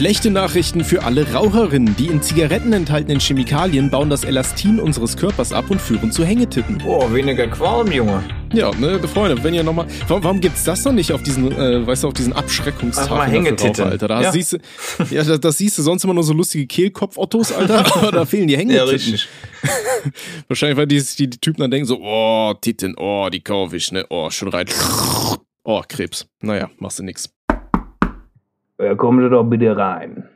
Schlechte Nachrichten für alle Raucherinnen. Die in Zigaretten enthaltenen Chemikalien bauen das Elastin unseres Körpers ab und führen zu Hängetitten. Boah, weniger Qualm, Junge. Ja, ne, Freunde, wenn ihr nochmal. Warum, warum gibt's das noch nicht auf diesen, äh, weißt du, auf diesen Abschreckungstafeln? Mal Hängetitten. Alter. Da Ja. siehst du, ja, das, das siehst du sonst immer nur so lustige Kehlkopf-Ottos, Alter, aber da fehlen die Ja, Hängetitten. richtig. Wahrscheinlich, weil die, die, die Typen dann denken so, oh, Titten, oh, die kauf ich, ne, oh, schon rein. Oh, Krebs. Naja, machst du nix. Ja, kommen Sie doch bitte rein.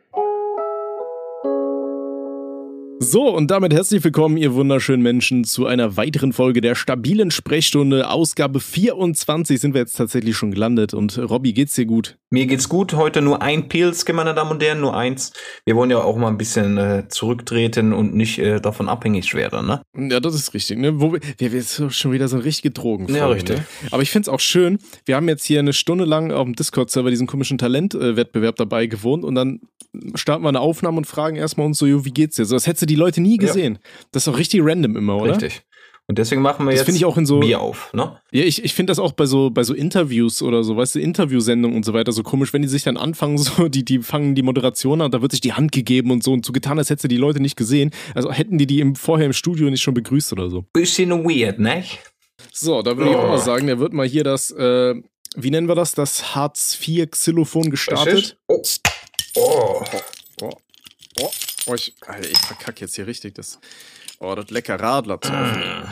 So, und damit herzlich willkommen, ihr wunderschönen Menschen, zu einer weiteren Folge der stabilen Sprechstunde. Ausgabe 24 sind wir jetzt tatsächlich schon gelandet. Und Robby, geht's dir gut? Mir geht's gut. Heute nur ein Pilz, meine Damen und Herren, nur eins. Wir wollen ja auch mal ein bisschen äh, zurücktreten und nicht äh, davon abhängig werden, ne? Ja, das ist richtig, ne? Wo wir, wir, wir sind schon wieder so eine richtige Drogen. Ja, richtig. Ne? Aber ich find's auch schön. Wir haben jetzt hier eine Stunde lang auf dem Discord-Server diesen komischen Talentwettbewerb dabei gewohnt und dann starten wir eine Aufnahme und fragen erstmal uns so, jo, wie geht's dir? So, das hättest du die Leute nie Ja. gesehen. Das ist doch richtig random immer, oder? Richtig. Und deswegen machen wir Das jetzt finde ich auch in so- Bier auf, ne? Ja, ich, ich finde das auch bei so, bei so Interviews oder so, weißt du, Interviewsendungen und so weiter so komisch, wenn die sich dann anfangen, so, die, die fangen die Moderation an, da wird sich die Hand gegeben und so und so getan, als hättest du die Leute nicht gesehen. Also hätten die die im, vorher im Studio nicht schon begrüßt oder so. Bisschen weird, ne? So, da würde ich auch Oh. mal sagen, der wird mal hier das, äh, wie nennen wir das, das Hartz IV Xylophon gestartet. Oh. Oh. Oh, oh, oh ich, Alter, ich verkacke jetzt hier richtig das, oh, das lecker Radler zu. Äh,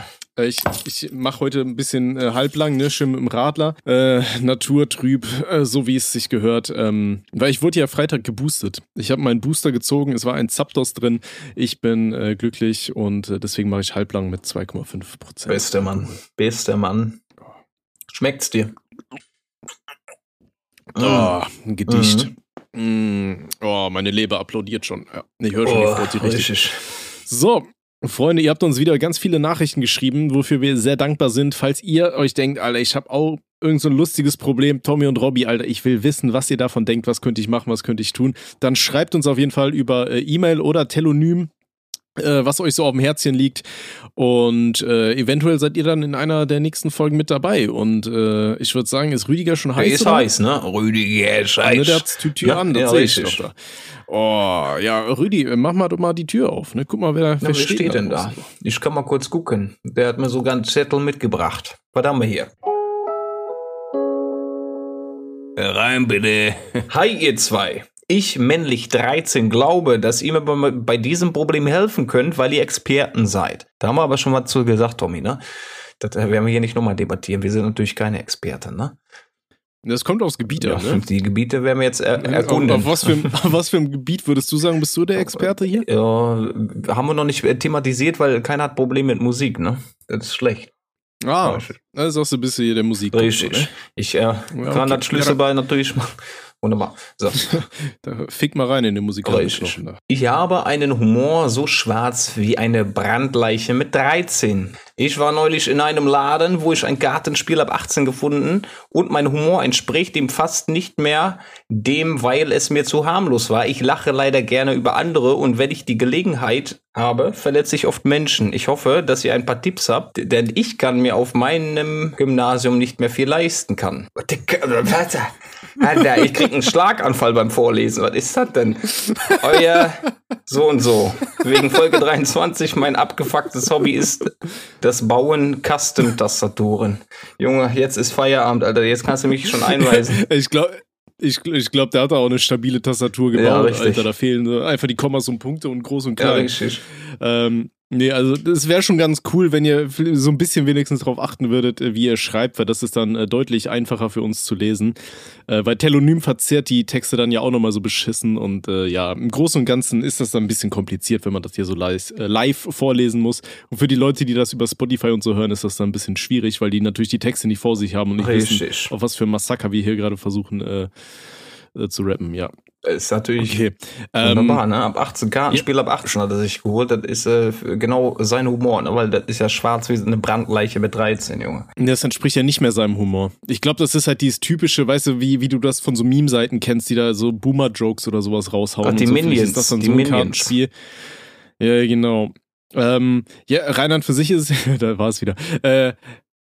Ich, ich mache heute ein bisschen äh, halblang, ne, schön mit dem Radler, äh, naturtrüb, äh, so wie es sich gehört, ähm, weil ich wurde ja Freitag geboostet. Ich habe meinen Booster gezogen, es war ein Zapdos drin, ich bin äh, glücklich und äh, deswegen mache ich halblang mit 2,5 Prozent. Bester Mann. Bester Mann. Schmeckt's dir? Oh, ein Gedicht. Mm, oh, meine Leber applaudiert schon. Ja, ich höre schon die Frau, die richtig. Oh, richtig. So, Freunde, ihr habt uns wieder ganz viele Nachrichten geschrieben, wofür wir sehr dankbar sind. Falls ihr euch denkt, Alter, ich habe auch irgend so ein lustiges Problem, Tommy und Robby, Alter, ich will wissen, was ihr davon denkt, was könnte ich machen, was könnte ich tun, dann schreibt uns auf jeden Fall über äh, E-Mail oder Telonym, äh, was euch so auf dem Herzchen liegt. Und äh, eventuell seid ihr dann in einer der nächsten Folgen mit dabei. Und äh, ich würde sagen, ist Rüdiger schon Der heiß? ist oder? heiß, ne? Rüdiger ist Ah, ne, heiß. der hat die Tür Ja, an, das ja, sehe ich doch da. Oh, ja, Rüdi, mach mal doch mal die Tür auf. Ne? Guck mal, wer, Na, wer wer steht, steht denn da? draußen. Ich kann mal kurz gucken. Der hat mir sogar einen Zettel mitgebracht. Was haben wir hier? Rein bitte. Hi ihr zwei. Ich, männlich 13, glaube, dass ihr mir bei, diesem Problem helfen könnt, weil ihr Experten seid. Da haben wir aber schon mal zu gesagt, Tommy, ne? Das äh, werden wir hier nicht nochmal debattieren. Wir sind natürlich keine Experten, ne? Das kommt aufs Gebiet an, ne? Die Gebiete werden wir jetzt er Auf, erkunden. auf, was für, auf was für ein Gebiet würdest du sagen, bist du der Experte hier? Ja, haben wir noch nicht äh, thematisiert, weil keiner hat Probleme mit Musik, ne? Das ist schlecht. Ah, das sagst du, bist du hier der Musik. Richtig. Ich äh, kann okay. das Schlüsselbein natürlich machen. Wunderbar. So. Da fick mal rein in den musikalischen. Knochen da. Ich habe einen Humor so schwarz wie eine Brandleiche mit 13. Ich war neulich in einem Laden, wo ich ein Kartenspiel ab 18 gefunden und mein Humor entspricht dem fast nicht mehr dem, weil es mir zu harmlos war. Ich lache leider gerne über andere und wenn ich die Gelegenheit habe, verletze ich oft Menschen. Ich hoffe, dass ihr ein paar Tipps habt, denn ich kann mir auf meinem Gymnasium nicht mehr viel leisten kann. Alter, ich krieg einen Schlaganfall beim Vorlesen. Was ist das denn? Euer so und so. Wegen Folge 23, mein abgefucktes Hobby ist das Bauen Custom-Tastaturen. Junge, jetzt ist Feierabend, Alter. Jetzt kannst du mich schon einweisen. Ich glaube, ich, ich glaub, der hat da auch eine stabile Tastatur Ja, gebaut, richtig. Alter. Da fehlen einfach die Kommas und Punkte und groß und Ja, klein. richtig. Ähm, nee, also das wäre schon ganz cool, wenn ihr so ein bisschen wenigstens darauf achten würdet, äh, wie ihr schreibt, weil das ist dann äh, deutlich einfacher für uns zu lesen. Äh, weil Telonym verzerrt die Texte dann ja auch nochmal so beschissen und äh, ja, im Großen und Ganzen ist das dann ein bisschen kompliziert, wenn man das hier so live, äh, live vorlesen muss. Und für die Leute, die das über Spotify und so hören, ist das dann ein bisschen schwierig, weil die natürlich die Texte nicht vor sich haben und nicht wissen, Richtig. auf was für ein Massaker wir hier gerade versuchen äh, zu rappen, ja. Ist natürlich Okay. Ähm, wunderbar, ne? Ab 18 Kartenspiel ab 18 hat er sich geholt. Das ist äh, genau sein Humor, ne? Weil das ist ja schwarz wie eine Brandleiche mit 13, Junge. Das entspricht ja nicht mehr seinem Humor. Ich glaube, das ist halt dieses typische, weißt du, wie, wie du das von so Meme-Seiten kennst, die da so Boomer-Jokes oder sowas raushauen. Ach, die so. Minions, Ist das dann die so ein Minions. Kartenspiel? Ja, genau. Ähm, ja, rein an für sich ist da war es wieder. Äh,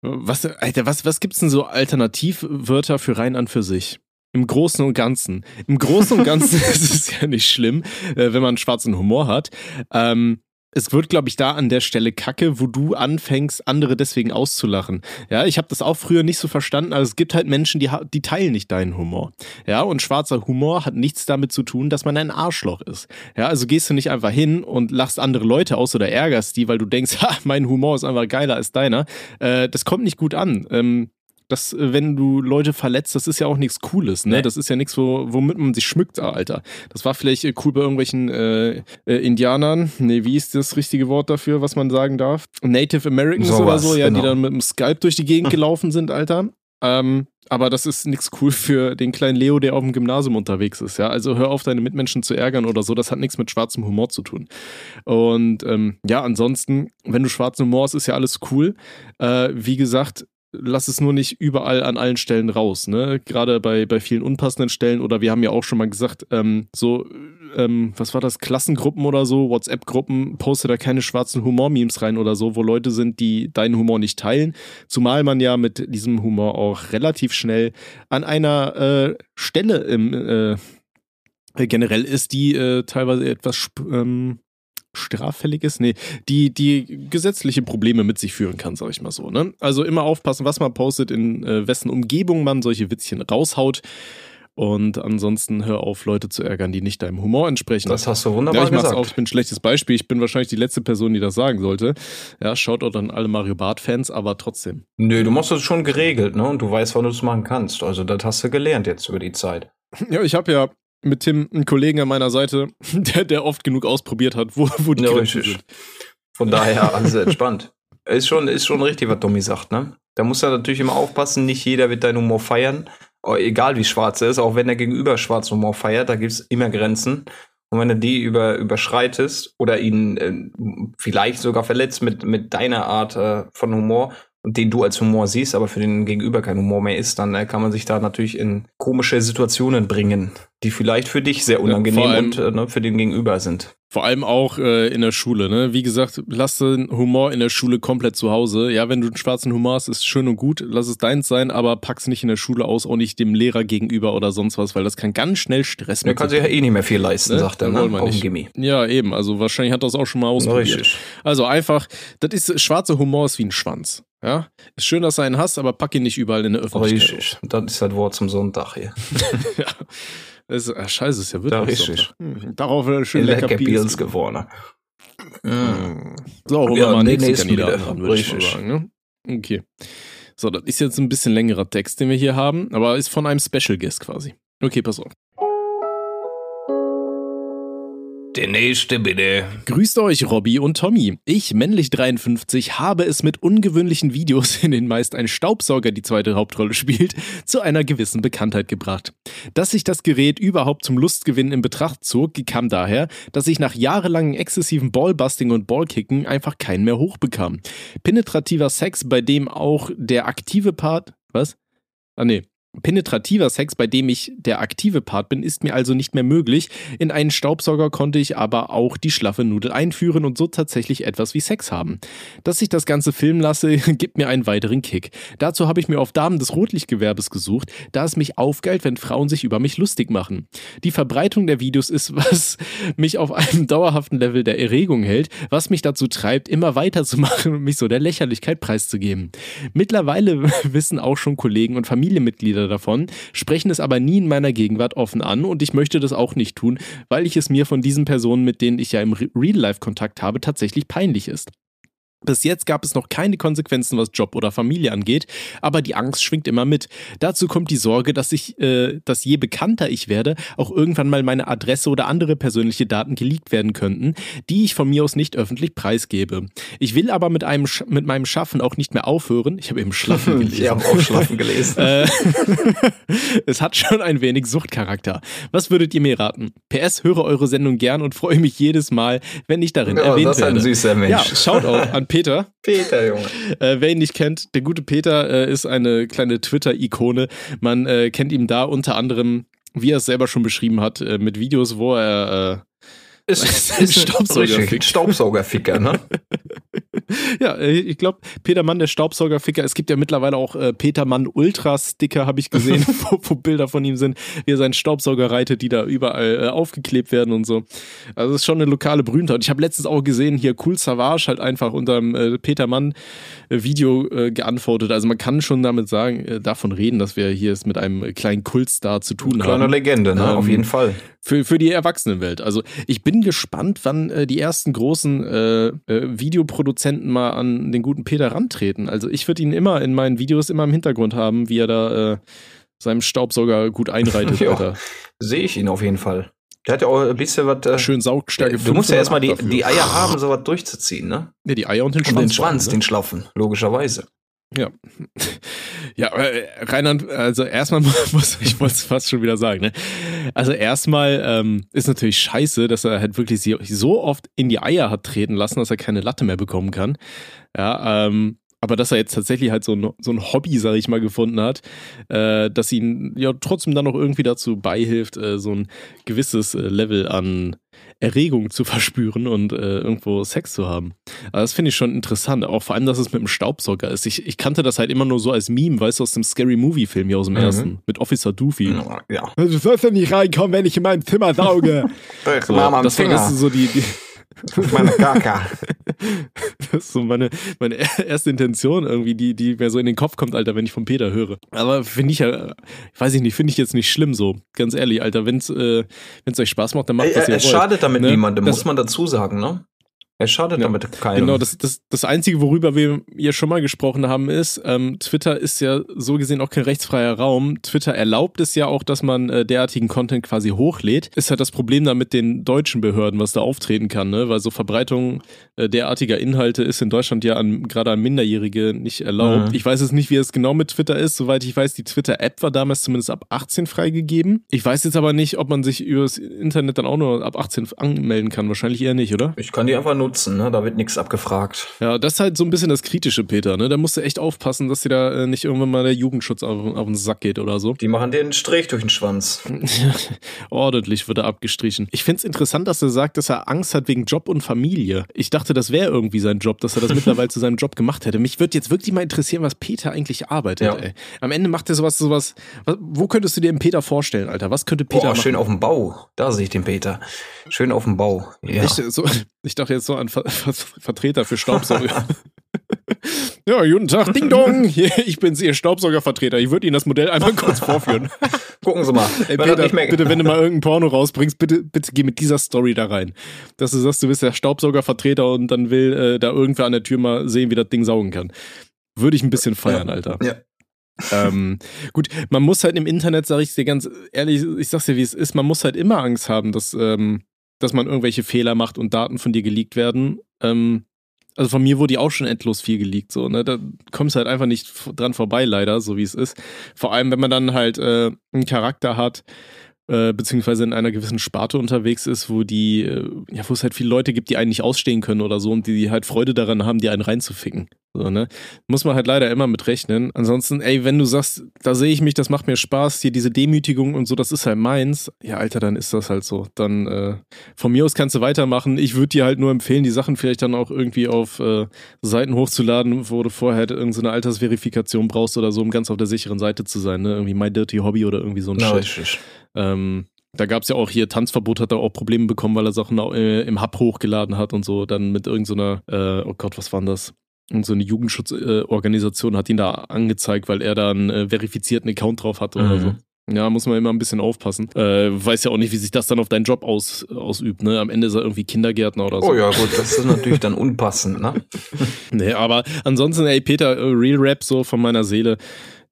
was, Alter, was, was gibt's denn so Alternativwörter für rein an für sich? Im Großen und Ganzen. Im Großen und Ganzen ist es ja nicht schlimm, äh, wenn man schwarzen Humor hat. Ähm, es wird, glaube ich, da an der Stelle kacke, wo du anfängst, andere deswegen auszulachen. Ja, ich habe das auch früher nicht so verstanden, aber es gibt halt Menschen, die, die teilen nicht deinen Humor. Ja, und schwarzer Humor hat nichts damit zu tun, dass man ein Arschloch ist. Ja, also gehst du nicht einfach hin und lachst andere Leute aus oder ärgerst die, weil du denkst, ha, mein Humor ist einfach geiler als deiner. Äh, das kommt nicht gut an. Ähm, dass, äh, wenn du Leute verletzt, das ist ja auch nichts Cooles, ne? Nee. Das ist ja nichts, wo, womit man sich schmückt, Alter. Das war vielleicht äh, cool bei irgendwelchen äh, äh, Indianern. Nee, wie ist das richtige Wort dafür, was man sagen darf? Native Americans so oder was, so, ja, genau. die dann mit dem Skype durch die Gegend gelaufen sind, Alter. Ähm, aber das ist nichts cool für den kleinen Leo, der auf dem Gymnasium unterwegs ist. Ja, also hör auf, deine Mitmenschen zu ärgern oder so. Das hat nichts mit schwarzem Humor zu tun. Und ähm, ja, ansonsten, wenn du schwarzen Humor hast, ist ja alles cool. Äh, wie gesagt, lass es nur nicht überall an allen Stellen raus, ne? Gerade bei, bei vielen unpassenden Stellen oder wir haben ja auch schon mal gesagt, ähm, so, ähm, was war das, Klassengruppen oder so, WhatsApp-Gruppen, poste da keine schwarzen Humor-Memes rein oder so, wo Leute sind, die deinen Humor nicht teilen. Zumal man ja mit diesem Humor auch relativ schnell an einer äh, Stelle im äh, generell ist, die äh, teilweise etwas ähm, straffällig ist? Nee, die, die gesetzliche Probleme mit sich führen kann, sag ich mal so. Ne? Also immer aufpassen, was man postet, in äh, wessen Umgebung man solche Witzchen raushaut. Und ansonsten hör auf, Leute zu ärgern, die nicht deinem Humor entsprechen. Das hast du wunderbar ja, ich mach's gesagt. Auch, ich bin ein schlechtes Beispiel. Ich bin wahrscheinlich die letzte Person, die das sagen sollte. Ja, schaut auch an alle Mario Bart-Fans, aber trotzdem. Nö, du machst das schon geregelt, ne? Und du weißt, wann du es machen kannst. Also, das hast du gelernt jetzt über die Zeit. Ja, ich habe ja mit Tim einen Kollegen an meiner Seite, der, der oft genug ausprobiert hat, wo, wo die ja, Grenzen sind. Von daher alles entspannt. Ist schon, ist schon richtig, was Tommy sagt, ne? Da muss er natürlich immer aufpassen, nicht jeder wird deinen Humor feiern. Egal wie schwarz er ist, auch wenn er gegenüber schwarzen Humor feiert, da gibt es immer Grenzen. Und wenn du die über, überschreitest oder ihn äh, vielleicht sogar verletzt mit, mit deiner Art äh, von Humor, den du als Humor siehst, aber für den Gegenüber kein Humor mehr ist, dann äh, kann man sich da natürlich in komische Situationen bringen, die vielleicht für dich sehr unangenehm ja, allem, und äh, ne, für den Gegenüber sind. Vor allem auch äh, in der Schule, ne? Wie gesagt, lass den Humor in der Schule komplett zu Hause. Ja, wenn du einen schwarzen Humor hast, ist schön und gut, lass es deins sein, aber pack's nicht in der Schule aus, auch nicht dem Lehrer gegenüber oder sonst was, weil das kann ganz schnell Stress machen. Er kann sich ja eh nicht mehr viel leisten, ne? sagt er, ne? Auf Gimmi. Ja, eben. Also wahrscheinlich hat das auch schon mal ausprobiert. Richtig. Also einfach, das ist, schwarzer Humor ist wie ein Schwanz. Ja, ist schön, dass du einen hast, aber pack ihn nicht überall in der Öffentlichkeit. Richtig, das ist das Wort zum Sonntag hier. ja. Das ist, ach, scheiße, ist ja wirklich da richtig. Hm, darauf wird schön lecker, lecker Beans geworden. Mm. So, holen wir mal den nächsten Kandidaten ran, würde ich mal sagen. Ne? Okay. So, das ist jetzt ein bisschen längerer Text, den wir hier haben, aber ist von einem Special Guest quasi. Okay, pass auf. Der nächste bitte. Grüßt euch, Robby und Tommy. Ich, männlich 53, habe es mit ungewöhnlichen Videos, in denen meist ein Staubsauger die zweite Hauptrolle spielt, zu einer gewissen Bekanntheit gebracht. Dass sich das Gerät überhaupt zum Lustgewinn in Betracht zog, kam daher, dass ich nach jahrelangen exzessiven Ballbusting und Ballkicken einfach keinen mehr hochbekam. Penetrativer Sex, bei dem auch der aktive Part, was? Ah nee, Penetrativer Sex, bei dem ich der aktive Part bin, ist mir also nicht mehr möglich. In einen Staubsauger konnte ich aber auch die schlaffe Nudel einführen und so tatsächlich etwas wie Sex haben. Dass ich das Ganze filmen lasse, gibt mir einen weiteren Kick. Dazu habe ich mir auf Damen des Rotlichtgewerbes gesucht, da es mich aufgeilt, wenn Frauen sich über mich lustig machen. Die Verbreitung der Videos ist, was mich auf einem dauerhaften Level der Erregung hält, was mich dazu treibt, immer weiterzumachen und mich so der Lächerlichkeit preiszugeben. Mittlerweile wissen auch schon Kollegen und Familienmitglieder davon, sprechen es aber nie in meiner Gegenwart offen an und ich möchte das auch nicht tun, weil ich es mir von diesen Personen, mit denen ich ja im Real-Life Kontakt habe, tatsächlich peinlich ist. Bis jetzt gab es noch keine Konsequenzen, was Job oder Familie angeht, aber die Angst schwingt immer mit. Dazu kommt die Sorge, dass ich, äh, dass je bekannter ich werde, auch irgendwann mal meine Adresse oder andere persönliche Daten geleakt werden könnten, die ich von mir aus nicht öffentlich preisgebe. Ich will aber mit einem mit meinem Schaffen auch nicht mehr aufhören. Ich habe eben Schlaffen gelesen. Ich habe auch Schlaffen gelesen. Äh, es hat schon ein wenig Suchtcharakter. Was würdet ihr mir raten? PS höre eure Sendung gern und freue mich jedes Mal, wenn ich darin ja, erwähnt das ist ein süßer Mensch. Ja, schaut auch an Peter. Peter, Junge. Äh, wer ihn nicht kennt, der gute Peter äh, ist eine kleine Twitter-Ikone. Man äh, kennt ihn da unter anderem, wie er es selber schon beschrieben hat, äh, mit Videos, wo er äh, ist, ist ein Staubsaugerficker. Staubsaugerficker, ne? ja, äh, ich glaube, Peter Mann, der Staubsaugerficker, es gibt ja mittlerweile auch äh, Peter Mann Ultra-Sticker, habe ich gesehen, wo, wo, Bilder von ihm sind, wie er seinen Staubsauger reitet, die da überall äh, aufgeklebt werden und so. Also das ist schon eine lokale Berühmtheit. Ich habe letztens auch gesehen, hier Cool Savage halt einfach unter dem äh, Peter Mann äh, Video äh, geantwortet. Also man kann schon damit sagen, davon reden, dass wir hier es mit einem kleinen Kultstar zu tun Kleine haben. Kleine Legende, ne? Ähm, auf jeden Fall für, für die Erwachsenenwelt. Also ich bin gespannt, wann äh, die ersten großen äh, äh, Videoproduzenten mal an den guten Peter rantreten. Also ich würde ihn immer in meinen Videos immer im Hintergrund haben, wie er da äh, seinem Staubsauger gut einreitet. Sehe ich ihn auf jeden Fall. Der hat ja auch ein bisschen was. Äh, Schön Saugstärke. Du musst ja erstmal die, die Eier haben, sowas durchzuziehen, ne? Ja, die Eier und den Schwanz. Und den Schwanz, ne? den schlaffen, logischerweise. Ja. Ja, äh, Reinhard, also erstmal muss ich muss fast schon wieder sagen, ne? Also erstmal ähm, ist natürlich scheiße, dass er halt wirklich so oft in die Eier hat treten lassen, dass er keine Latte mehr bekommen kann. Ja, ähm, aber dass er jetzt tatsächlich halt so ein, so ein Hobby, sag ich mal, gefunden hat, äh, dass ihn ja trotzdem dann noch irgendwie dazu beihilft, äh, so ein gewisses äh, Level an Erregung zu verspüren und äh, irgendwo Sex zu haben. Aber das finde ich schon interessant. Auch vor allem, dass es mit dem Staubsauger ist. Ich, ich kannte das halt immer nur so als Meme, weißt du, aus dem Scary Movie-Film hier aus dem mhm. ersten. Mit Officer Doofy. Ja. Du sollst ja nicht reinkommen, wenn ich in mein Zimmer sauge. so, das war so die, die meine Kaka. Das ist so meine, meine erste Intention irgendwie, die, die mir so in den Kopf kommt, Alter, wenn ich von Peter höre. Aber finde ich ja, weiß ich nicht, finde ich jetzt nicht schlimm so. Ganz ehrlich, Alter, wenn es äh, euch Spaß macht, dann macht Ey, das ja Es schadet damit ne? niemandem, muss man dazu sagen, ne? Er schadet ja, damit keinem. Genau, das, das, das Einzige, worüber wir hier schon mal gesprochen haben, ist, ähm, Twitter ist ja so gesehen auch kein rechtsfreier Raum. Twitter erlaubt es ja auch, dass man äh, derartigen Content quasi hochlädt. Ist halt das Problem da mit den deutschen Behörden, was da auftreten kann, ne? Weil so Verbreitung äh, derartiger Inhalte ist in Deutschland ja an, gerade an Minderjährige nicht erlaubt. Mhm. Ich weiß jetzt nicht, wie es genau mit Twitter ist. Soweit ich weiß, die Twitter-App war damals zumindest ab 18 freigegeben. Ich weiß jetzt aber nicht, ob man sich übers Internet dann auch nur ab 18 anmelden kann. Wahrscheinlich eher nicht, oder? Ich kann die einfach nur nutzen, ne? Da wird nichts abgefragt. Ja, das ist halt so ein bisschen das Kritische, Peter, ne? Da musst du echt aufpassen, dass dir da äh, nicht irgendwann mal der Jugendschutz auf, auf den Sack geht oder so. Die machen dir einen Strich durch den Schwanz. Ordentlich wird er abgestrichen. Ich find's interessant, dass er sagt, dass er Angst hat wegen Job und Familie. Ich dachte, das wäre irgendwie sein Job, dass er das mittlerweile zu seinem Job gemacht hätte. Mich würde jetzt wirklich mal interessieren, was Peter eigentlich arbeitet, ja. ey. Am Ende macht er sowas, sowas. Wo könntest du dir den Peter vorstellen, Alter? Was könnte Peter Boah, machen? schön auf dem Bau. Da sehe ich den Peter. Schön auf dem Bau. Ja. Ich, so, ich dachte jetzt so an Ver Vertreter für Staubsauger. ja, guten Tag, Ding Dong. Ich bin's, Ihr Staubsaugervertreter. Ich würde Ihnen das Modell einmal kurz vorführen. Gucken Sie mal. Ey, Peter, bitte, wenn du mal irgendein Porno rausbringst, bitte, bitte geh mit dieser Story da rein. Dass du sagst, du bist der Staubsaugervertreter und dann will äh, da irgendwer an der Tür mal sehen, wie das Ding saugen kann. Würde ich ein bisschen feiern, ja. Alter. Ja. ähm, gut, man muss halt im Internet, sag ich dir ganz ehrlich, ich sag's dir, wie es ist, man muss halt immer Angst haben, dass, ähm, dass man irgendwelche Fehler macht und Daten von dir geleakt werden. Ähm, also von mir wurde ja auch schon endlos viel geleakt, so, ne? Da kommst du halt einfach nicht dran vorbei, leider, so wie es ist. Vor allem, wenn man dann halt äh, einen Charakter hat, äh, beziehungsweise in einer gewissen Sparte unterwegs ist, wo die, äh, ja, wo es halt viele Leute gibt, die einen nicht ausstehen können oder so und die halt Freude daran haben, die einen reinzuficken. So, ne? Muss man halt leider immer mit rechnen. Ansonsten, ey, wenn du sagst, da sehe ich mich, das macht mir Spaß, hier diese Demütigung und so, das ist halt meins, ja, Alter, dann ist das halt so. Dann äh, von mir aus kannst du weitermachen. Ich würde dir halt nur empfehlen, die Sachen vielleicht dann auch irgendwie auf äh, Seiten hochzuladen, wo du vorher halt irgendeine Altersverifikation brauchst oder so, um ganz auf der sicheren Seite zu sein, ne? Irgendwie My Dirty Hobby oder irgendwie so ein no, Shit. Ähm, da gab es ja auch hier, Tanzverbot hat er auch Probleme bekommen, weil er Sachen äh, im Hub hochgeladen hat und so, dann mit irgendeiner, so äh, oh Gott, was war denn das? Und so eine Jugendschutzorganisation äh, hat ihn da angezeigt, weil er da einen äh, verifizierten Account drauf hatte mhm. oder so. Ja, muss man immer ein bisschen aufpassen. Äh, weiß ja auch nicht, wie sich das dann auf deinen Job aus, ausübt, ne? Am Ende ist er irgendwie Kindergärtner oder so. Oh ja, gut, das ist natürlich dann unpassend, ne? nee, aber ansonsten, ey, Peter, äh, Real Rap so von meiner Seele,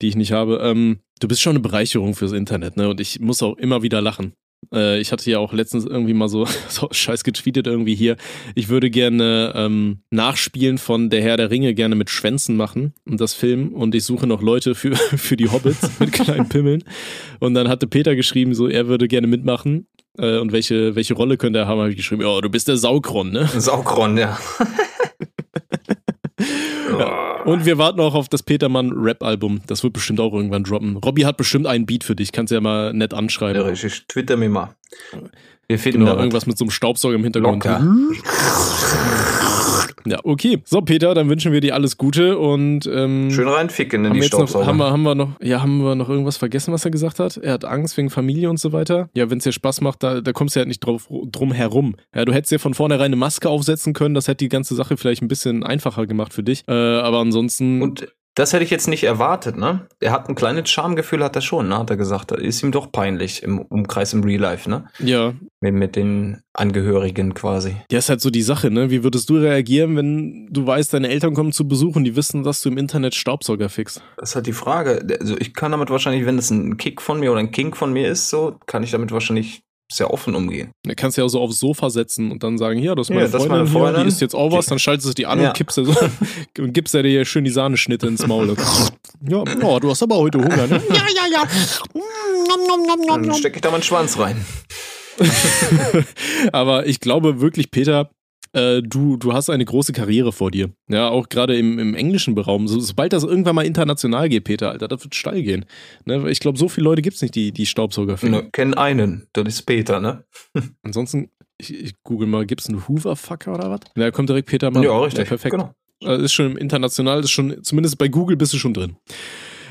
die ich nicht habe. Ähm, du bist schon eine Bereicherung fürs Internet, ne? Und ich muss auch immer wieder lachen. Äh, ich hatte ja auch letztens irgendwie mal so, so scheiß getweetet irgendwie hier. Ich würde gerne ähm, Nachspielen von Der Herr der Ringe gerne mit Schwänzen machen und das Film. Und ich suche noch Leute für, für die Hobbits mit kleinen Pimmeln. Und dann hatte Peter geschrieben, so er würde gerne mitmachen. Äh, und welche, welche Rolle könnte er haben, habe ich geschrieben, ja, oh, du bist der Saukron, ne? Saukron, ja. Ja. Und wir warten auch auf das Petermann Rap-Album. Das wird bestimmt auch irgendwann droppen. Robby hat bestimmt einen Beat für dich. Kannst du ja mal nett anschreiben. Ja, ich twitter mir mal. Wir finden genau, irgendwas mit so einem Staubsauger im Hintergrund. Ja, okay. So, Peter, dann wünschen wir dir alles Gute und ähm, Schön reinficken in haben die wir jetzt noch, Staubsauger. haben wir, haben wir noch, ja, haben wir noch irgendwas vergessen, was er gesagt hat? Er hat Angst wegen Familie und so weiter. Ja, wenn es dir Spaß macht, da, da kommst du ja nicht drauf, drum herum. Ja, du hättest ja von vornherein eine Maske aufsetzen können, das hätte die ganze Sache vielleicht ein bisschen einfacher gemacht für dich. Äh, aber ansonsten. Und das hätte ich jetzt nicht erwartet, ne? Er hat ein kleines Schamgefühl, hat er schon, ne? Hat er gesagt. Ist ihm doch peinlich im Umkreis im Real Life, ne? ja, Mit, mit den Angehörigen quasi. Ja, ist halt so die Sache, ne? Wie würdest du reagieren, wenn du weißt, deine Eltern kommen zu Besuch und die wissen, dass du im Internet Staubsauger fixst? Das ist halt die Frage. Also ich kann damit wahrscheinlich, wenn das ein Kick von mir oder ein Kink von mir ist, so, kann ich damit wahrscheinlich sehr offen umgehen. Du kannst ja auch so aufs Sofa setzen und dann sagen, hier, das ist Ja, meine das ist Freundin, meine hier, Freundin. die isst jetzt auch was, dann schaltest du die an Ja. und kippst dir so und gibst dir hier schön die Sahneschnitte ins Maul. ja, oh, du hast aber heute Hunger, ne? Ja, ja, ja. Nom, nom, nom, nom, Dann stecke ich da meinen Schwanz rein. Aber ich glaube wirklich, Peter, äh, du, du hast eine große Karriere vor dir. Ja, auch gerade im, im englischen Raum. So, sobald das irgendwann mal international geht, Peter, Alter, das wird steil gehen. Ne? Ich glaube, so viele Leute gibt es nicht, die, die Staubsauger finden. Ne, kenn einen. Das ist Peter, ne? Ansonsten, ich, ich google mal, gibt es einen Hoover-Fucker oder was? Ja, kommt direkt Peter Mann. Ja, richtig. perfekt. Genau. Also ist schon international, ist schon, zumindest bei Google bist du schon drin.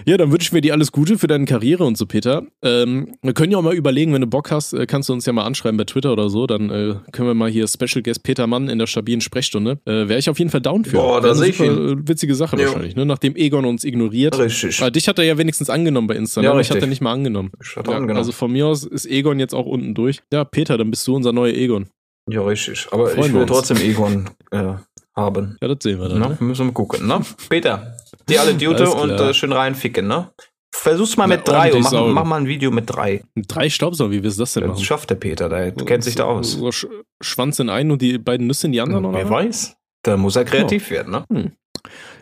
Ja, dann wünschen wir dir alles Gute für deine Karriere und so, Peter. Ähm, wir können ja auch mal überlegen, wenn du Bock hast, äh, kannst du uns ja mal anschreiben bei Twitter oder so. Dann äh, können wir mal hier Special Guest Peter Mann in der stabilen Sprechstunde. Äh, Wäre ich auf jeden Fall down für. Boah, da Wär eine seh ich super, äh, witzige Sache Ja. wahrscheinlich, ne? Nachdem Egon uns ignoriert. Richtig. Aber dich hat er ja wenigstens angenommen bei Insta. Ja, ne? Mich hat richtig. er nicht mal angenommen. Ich hatte Ja, angenommen. also von mir aus ist Egon jetzt auch unten durch. Ja, Peter, dann bist du unser neuer Egon. ja, richtig. Aber Freuen ich will uns. trotzdem Egon äh, haben. Ja, das sehen wir dann. Ne? Ne? Müssen wir gucken, ne? Peter, dir alle Alles und äh, schön reinficken, ne? Versuch's mal mit drei und mach, mach mal ein Video mit drei. Drei Staubsauger, wie du das denn Das machen? schafft der Peter, der kennt sich da aus. So Sch Schwanz in einen und die beiden Nüsse in die anderen, oder? Wer weiß? Da muss er kreativ werden, ne?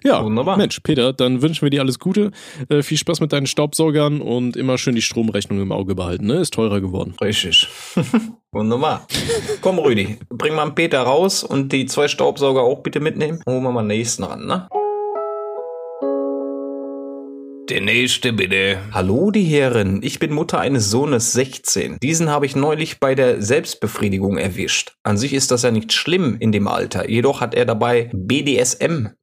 Ja, Wunderbar. Mensch, Peter, dann wünschen wir dir alles Gute. Äh, viel Spaß mit deinen Staubsaugern und immer schön die Stromrechnung im Auge behalten, ne? Ist teurer geworden. Richtig. Wunderbar. Komm, Rüdi, bring mal einen Peter raus und die zwei Staubsauger auch bitte mitnehmen. Holen wir mal den nächsten ran, ne? Der nächste bitte. Hallo, die Herren. Ich bin Mutter eines Sohnes 16. Diesen habe ich neulich bei der Selbstbefriedigung erwischt. An sich ist das ja nicht schlimm in dem Alter. Jedoch hat er dabei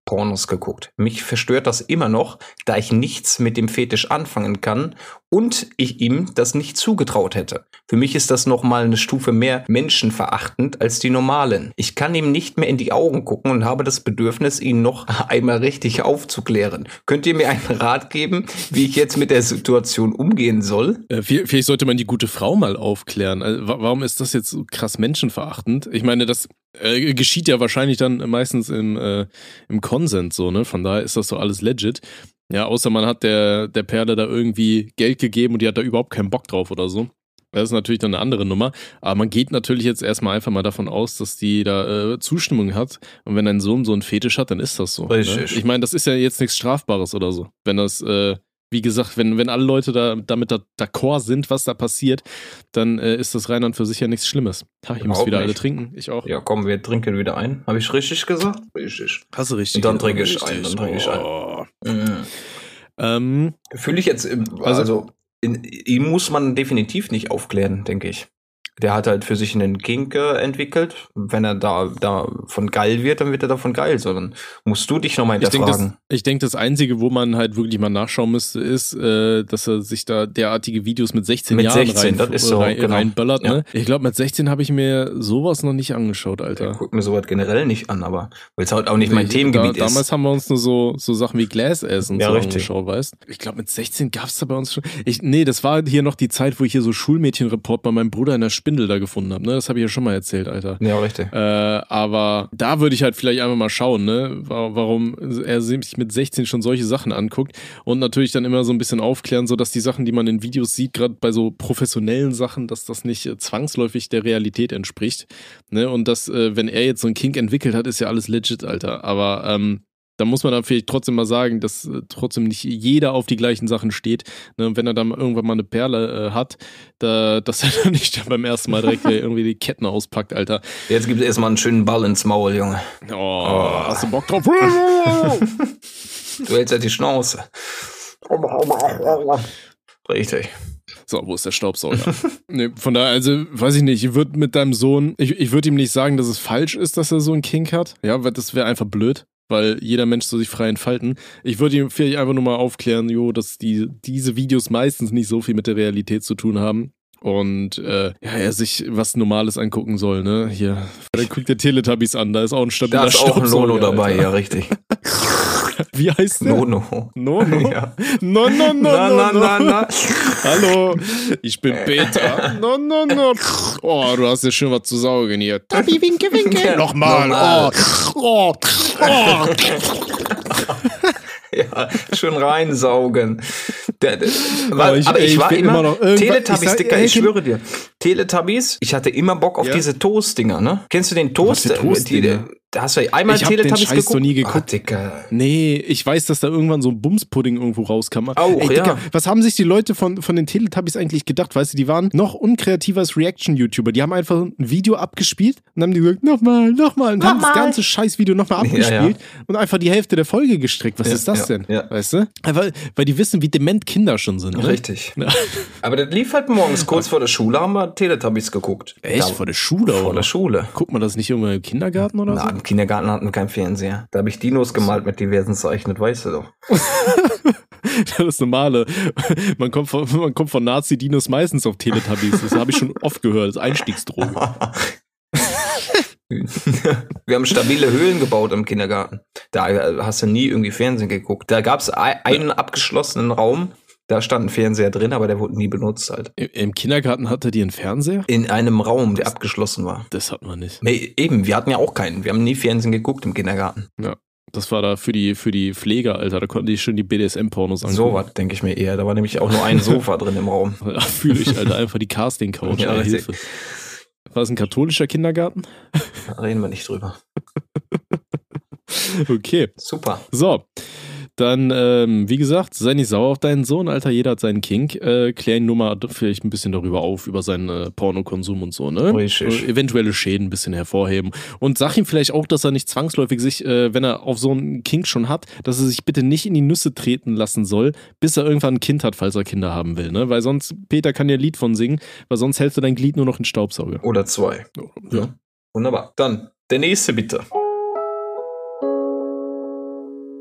BDSM-Pornos geguckt. Mich verstört das immer noch, da ich nichts mit dem Fetisch anfangen kann und ich ihm das nicht zugetraut hätte. Für mich ist das nochmal eine Stufe mehr menschenverachtend als die normalen. Ich kann ihm nicht mehr in die Augen gucken und habe das Bedürfnis, ihn noch einmal richtig aufzuklären. Könnt ihr mir einen Rat geben, wie ich jetzt mit der Situation umgehen soll? Äh, vi- vielleicht sollte man die gute Frau mal aufklären. Also, wa- warum ist das jetzt so krass menschenverachtend? Ich meine, das äh, geschieht ja wahrscheinlich dann meistens im, äh, im Konsens so, ne? Von daher ist das so alles legit. Ja, außer man hat der, der Perle da irgendwie Geld gegeben und die hat da überhaupt keinen Bock drauf oder so. Das ist natürlich dann eine andere Nummer. Aber man geht natürlich jetzt erstmal einfach mal davon aus, dass die da äh, Zustimmung hat. Und wenn dein Sohn so einen Fetisch hat, dann ist das so. Richtig. Ne? Ich meine, das ist ja jetzt nichts Strafbares oder so. Wenn das, äh, wie gesagt, wenn, wenn alle Leute da damit da- d'accord sind, was da passiert, dann äh, ist das rein und für sich ja nichts Schlimmes. Ha, ich muss wieder alle nicht. trinken. Ich auch. Ja, komm, wir trinken wieder ein. Habe ich richtig gesagt? Richtig. Hast du richtig. Und dann trinke Richtig. ich ein, dann trinke ich ein. Oh. Mhm. Ähm, Fühle ich jetzt, im- also, Also- in, ihm muss man definitiv nicht aufklären, denke ich. Der hat halt für sich einen Kink äh, entwickelt. Wenn er da, da von geil wird, dann wird er davon geil, sondern musst du dich nochmal Ich denke, das, hinterfragen. ich denk, das Einzige, wo man halt wirklich mal nachschauen müsste, ist, äh, dass er sich da derartige Videos mit 16 Mit Jahren 16, rein, das ist so, rein, genau. reinböllert. Ja. Ne? Ich glaube, mit 16 habe ich mir sowas noch nicht angeschaut, Alter. Ich guck mir sowas generell nicht an, aber weil es halt auch nicht mein Nee, Themengebiet da, Damals ist. haben wir uns nur so, so Sachen wie Glass Essen Ja, so richtig. angeschaut, weißt Ich glaube, mit 16 gab es da bei uns schon. Ich, nee, das war hier noch die Zeit, wo ich hier so Schulmädchenreport bei meinem Bruder in der Spindel da gefunden habe. Ne? Das habe ich ja schon mal erzählt, Alter. Ja, richtig. Äh, aber da würde ich halt vielleicht einfach mal schauen, ne, wa- warum er sich mit 16 schon solche Sachen anguckt und natürlich dann immer so ein bisschen aufklären, so dass die Sachen, die man in Videos sieht, gerade bei so professionellen Sachen, dass das nicht äh, zwangsläufig der Realität entspricht, ne, und dass, äh, wenn er jetzt so ein Kink entwickelt hat, ist ja alles legit, Alter, aber ähm, da muss man dann vielleicht trotzdem mal sagen, dass äh, trotzdem nicht jeder auf die gleichen Sachen steht. Ne? Und wenn er dann irgendwann mal eine Perle äh, hat, da, dass er dann nicht beim ersten Mal direkt irgendwie die Ketten auspackt, Alter. Jetzt gibt es erstmal einen schönen Ball ins Maul, Junge. Oh, hast du Bock drauf? Du hältst halt die Schnauze. Richtig. So, wo ist der Staubsauger? nee, von daher, also, weiß ich nicht, ich würde mit deinem Sohn, ich, ich würde ihm nicht sagen, dass es falsch ist, dass er so einen Kink hat. Ja, weil das wäre einfach blöd. Weil jeder Mensch soll sich frei entfalten. Ich würde ihm vielleicht einfach nur mal aufklären, jo, dass die, diese Videos meistens nicht so viel mit der Realität zu tun haben. Und äh, ja, er sich was Normales angucken soll, ne? Hier, dann guckt der Teletubbies an, da ist auch ein stabiler Da ist auch ein Nono dabei, Alter. ja, richtig. Wie heißt der? Nono. Nono? Ja. No, no, no, Na, no, na, no. na, na. Hallo, ich bin Peter. No, no, no. Oh, du hast ja schön was zu saugen hier. Tabi, winke, winke. Nochmal. Normal. Oh, oh, oh. Ja, schön reinsaugen. Der, der, Aber ich- aber ich, ich war immer, immer noch Teletubbies, sag- Dicker, ich schwöre dir. Teletubbies, ich hatte immer Bock auf Ja. diese Toast-Dinger, ne? Kennst du den Toast? für Toast-Dinger? Die- Da hast du ja einmal Ich hab den Teletubbies Scheiß geguckt. noch nie Ah, geguckt. Dicker. Nee, ich weiß, dass da irgendwann so ein Bumspudding irgendwo rauskam. Auch, Ey, Dicker, ja. was haben sich die Leute von, von den Teletubbies eigentlich gedacht? Weißt du, die waren noch unkreativer als Reaction-YouTuber. Die haben einfach ein Video abgespielt und haben die gesagt, nochmal, nochmal. Und haben das Nochmal. ganze Scheiß-Video nochmal Ja, abgespielt und einfach die Hälfte der Folge gestrickt. Was Ja, ist das ja, denn? ja. Weißt du? Weil, weil die wissen, wie dement Kinder schon sind. Ne? Richtig. Ja. Aber das lief halt morgens kurz vor der Schule, haben wir Teletubbies geguckt. Echt? Da, vor der Schule vor oder? der Schule. Guckt man das nicht irgendwann im Kindergarten oder Na, so? Kindergarten hatten wir keinen Fernseher. Da habe ich Dinos gemalt mit diversen Zeichnet, weißt du doch. Das Normale. Man kommt von, man kommt von Nazi-Dinos meistens auf Teletubbies. Das habe ich schon oft gehört. Das ist Einstiegsdroge. Wir haben stabile Höhlen gebaut im Kindergarten. Da hast du nie irgendwie Fernsehen geguckt. Da gab es einen abgeschlossenen Raum, da stand ein Fernseher drin, aber der wurde nie benutzt halt. Im- Kindergarten hatte die einen Fernseher? In einem Raum, der abgeschlossen war. Das hat man nicht. Nee, eben, wir hatten ja auch keinen. Wir haben nie Fernsehen geguckt im Kindergarten. Das war da für die, für die Pfleger, Alter. Da konnten die schon die BDSM-Pornos angucken. So was, denke ich mir eher. Da war nämlich auch nur ein Sofa drin im Raum. Ja, fühle ich, Alter. Einfach die Casting-Couch. Ja. Hilfe. War es ein katholischer Kindergarten? Da reden wir nicht drüber. Okay. Super. So. Dann, ähm, wie gesagt, sei nicht sauer auf deinen Sohn, Alter. Jeder hat seinen Kink. Äh, klär ihn nur mal vielleicht ein bisschen darüber auf, über seinen äh, Pornokonsum und so, ne? Richtig. Äh, eventuelle Schäden ein bisschen hervorheben. Und sag ihm vielleicht auch, dass er nicht zwangsläufig sich, äh, wenn er auf so einen Kink schon hat, dass er sich bitte nicht in die Nüsse treten lassen soll, bis er irgendwann ein Kind hat, falls er Kinder haben will, ne? Weil sonst, Peter kann dir ein Lied von singen, weil sonst hältst du dein Glied nur noch in Staubsauger. Oder zwei. Ja. Wunderbar. Dann, der nächste bitte.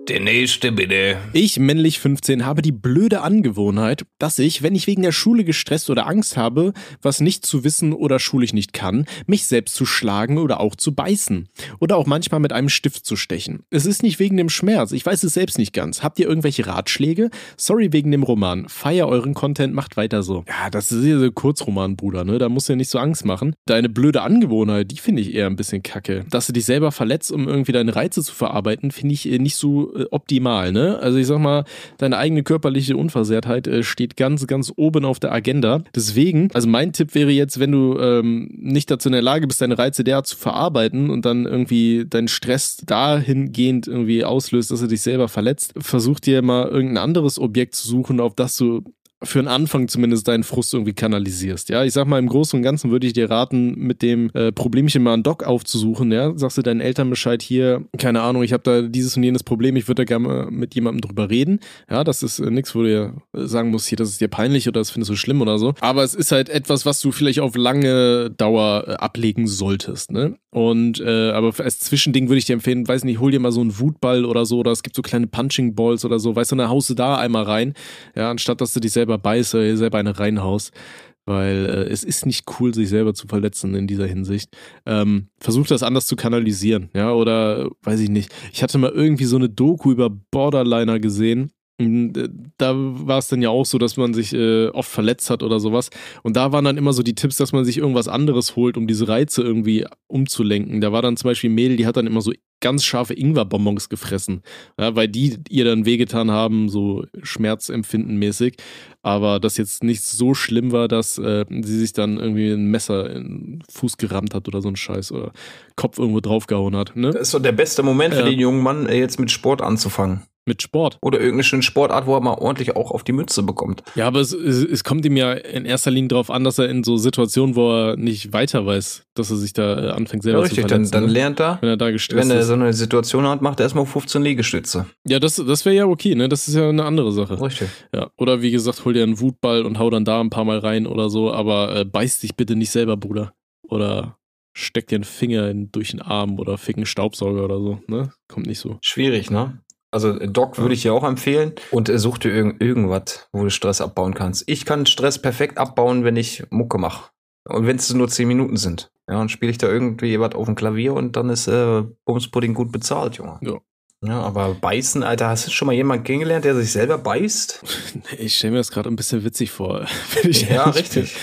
Der nächste bitte. Ich, männlich 15, habe die blöde Angewohnheit, dass ich, wenn ich wegen der Schule gestresst oder Angst habe, was nicht zu wissen oder schulisch nicht kann, mich selbst zu schlagen oder auch zu beißen. Oder auch manchmal mit einem Stift zu stechen. Es ist nicht wegen dem Schmerz, ich weiß es selbst nicht ganz. Habt ihr irgendwelche Ratschläge? Sorry wegen dem Roman. Feier euren Content, macht weiter so. Ja, das ist ja so Kurzroman, Bruder, ne? Da musst du ja nicht so Angst machen. Deine blöde Angewohnheit, die finde ich eher ein bisschen kacke. Dass du dich selber verletzt, um irgendwie deine Reize zu verarbeiten, finde ich äh, nicht so optimal, ne? Also ich sag mal, deine eigene körperliche Unversehrtheit äh, steht ganz, ganz oben auf der Agenda. Deswegen, also mein Tipp wäre jetzt, wenn du ähm, nicht dazu in der Lage bist, deine Reize derart zu verarbeiten und dann irgendwie deinen Stress dahingehend irgendwie auslöst, dass er dich selber verletzt, versuch dir mal irgendein anderes Objekt zu suchen, auf das du für einen Anfang zumindest deinen Frust irgendwie kanalisierst. Ja, ich sag mal, im Großen und Ganzen würde ich dir raten, mit dem äh, Problemchen mal einen Doc aufzusuchen. Ja, sagst du deinen Eltern Bescheid hier, keine Ahnung, ich habe da dieses und jenes Problem, ich würde da gerne mit jemandem drüber reden. Ja, das ist äh, nichts, wo du dir äh, sagen musst, hier, das ist dir peinlich oder das findest du schlimm oder so. Aber es ist halt etwas, was du vielleicht auf lange Dauer äh, ablegen solltest. Ne? Und äh, aber als Zwischending würde ich dir empfehlen, weiß nicht, hol dir mal so einen Wutball oder so, oder es gibt so kleine Punching Balls oder so, weißt du, dann haust du da einmal rein, ja, anstatt dass du dich selber beißt oder dir selber eine reinhaust. Weil äh, es ist nicht cool, sich selber zu verletzen in dieser Hinsicht. Ähm, versuch das anders zu kanalisieren, ja, oder äh, weiß ich nicht. Ich hatte mal irgendwie so eine Doku über Borderliner gesehen. Äh, Da war es dann ja auch so, dass man sich äh, oft verletzt hat oder sowas. Und da waren dann immer so die Tipps, dass man sich irgendwas anderes holt, um diese Reize irgendwie umzulenken. Da war dann zum Beispiel ein Mädel, die hat dann immer so ganz scharfe Ingwerbonbons gefressen, ja, weil die ihr dann wehgetan haben, so schmerzempfindenmäßig. Aber das jetzt nicht so schlimm war, dass äh, sie sich dann irgendwie ein Messer in den Fuß gerammt hat oder so ein Scheiß oder Kopf irgendwo draufgehauen hat. Ne? Das ist so der beste Moment für Ja. den jungen Mann, äh, jetzt mit Sport anzufangen. Mit Sport. Oder irgendeine schöne Sportart, wo er mal ordentlich auch auf die Mütze bekommt. Ja, aber es, es, es kommt ihm ja in erster Linie darauf an, dass er in so Situationen, wo er nicht weiter weiß, dass er sich da äh, anfängt selber Ja, richtig, zu dann, verletzen. dann ne? lernt er, wenn er da gestresst wenn er so eine Situation hat, macht er erstmal 15 Liegestütze. Ja, das, das wäre ja okay, ne? Das ist ja eine andere Sache. Richtig. Ja. Oder wie gesagt, hol dir einen Wutball und hau dann da ein paar Mal rein oder so, aber äh, beiß dich bitte nicht selber, Bruder. Oder steck dir einen Finger in, durch den Arm oder fick einen Staubsauger oder so, ne? Kommt nicht so. Schwierig, ne? Also äh, Doc würde ich dir auch empfehlen und äh, such dir irgend, irgendwas, wo du Stress abbauen kannst. Ich kann Stress perfekt abbauen, wenn ich Mucke mache. Und wenn es nur 10 Minuten sind. Ja, dann spiele ich da irgendwie was auf dem Klavier und dann ist äh, Bumspudding gut bezahlt, Junge. Ja. Ja, aber beißen, Alter, hast du schon mal jemanden kennengelernt, der sich selber beißt? Ich stelle mir das gerade ein bisschen witzig vor. ich Ja, richtig.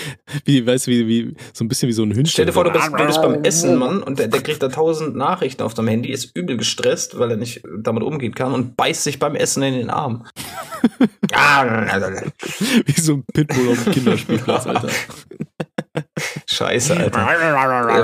Wie, weißt du, wie, wie, so ein bisschen wie so ein Hündchen. Stell dir vor, du bist, du bist beim Essen, Mann, und der, der kriegt da tausend Nachrichten auf dem Handy, ist übel gestresst, weil er nicht damit umgehen kann und beißt sich beim Essen in den Arm. wie so ein Pitbull auf dem Kinderspielplatz, Alter. Scheiße, Alter.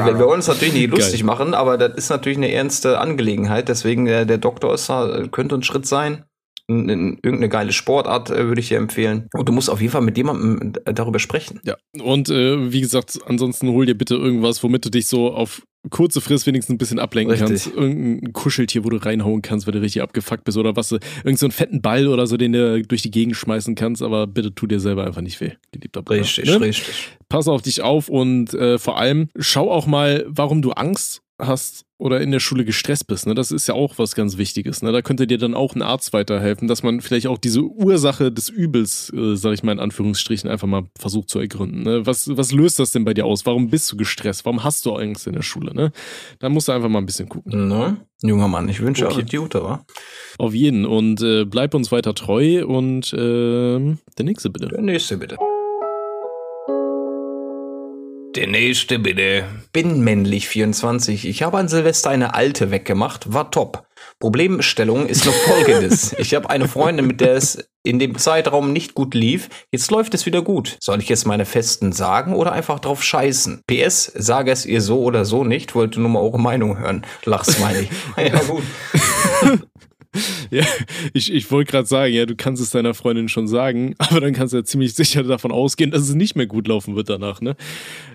Wir, wollen uns natürlich nicht lustig Geil. machen, aber das ist natürlich eine ernste Angelegenheit. Deswegen, äh, der Doktor ist, da- könnte ein Schritt sein. N- n- Irgendeine geile Sportart äh, würde ich dir empfehlen. Und du musst auf jeden Fall mit jemandem äh, darüber sprechen. Ja, und äh, wie gesagt, ansonsten hol dir bitte irgendwas, womit du dich so auf kurze Frist wenigstens ein bisschen ablenken Richtig. kannst. Irgendein Kuscheltier, wo du reinhauen kannst, wenn du richtig abgefuckt bist oder was. Irgend so einen fetten Ball oder so, den du durch die Gegend schmeißen kannst, aber bitte tu dir selber einfach nicht weh, geliebter Bruder. Richtig, Ne? richtig. Pass auf dich auf und äh, vor allem schau auch mal, warum du Angst hast oder in der Schule gestresst bist. Ne? Das ist ja auch was ganz Wichtiges. Ne? Da könnte dir dann auch ein Arzt weiterhelfen, dass man vielleicht auch diese Ursache des Übels, äh, sag ich mal in Anführungsstrichen, einfach mal versucht zu ergründen. Ne? Was, was löst das denn bei dir aus? Warum bist du gestresst? Warum hast du Angst in der Schule? Ne? Da musst du einfach mal ein bisschen gucken. Ne? Junger Mann, ich wünsche Okay. alles Gute, wa? Auf jeden. Und äh, bleib uns weiter treu und ähm, der nächste bitte. Der nächste bitte. Der nächste bitte. Bin männlich 24. Ich habe an Silvester eine alte weggemacht. War top. Problemstellung ist nur folgendes. Ich habe eine Freundin, mit der es in dem Zeitraum nicht gut lief. Jetzt läuft es wieder gut. Soll ich jetzt meine Festen sagen oder einfach drauf scheißen? PS, sage es ihr so oder so nicht. Wollte nur mal eure Meinung hören. Lachsmiley. ja gut. Ja, ich, ich wollte gerade sagen, ja, du kannst es deiner Freundin schon sagen, aber dann kannst du ja ziemlich sicher davon ausgehen, dass es nicht mehr gut laufen wird danach, ne?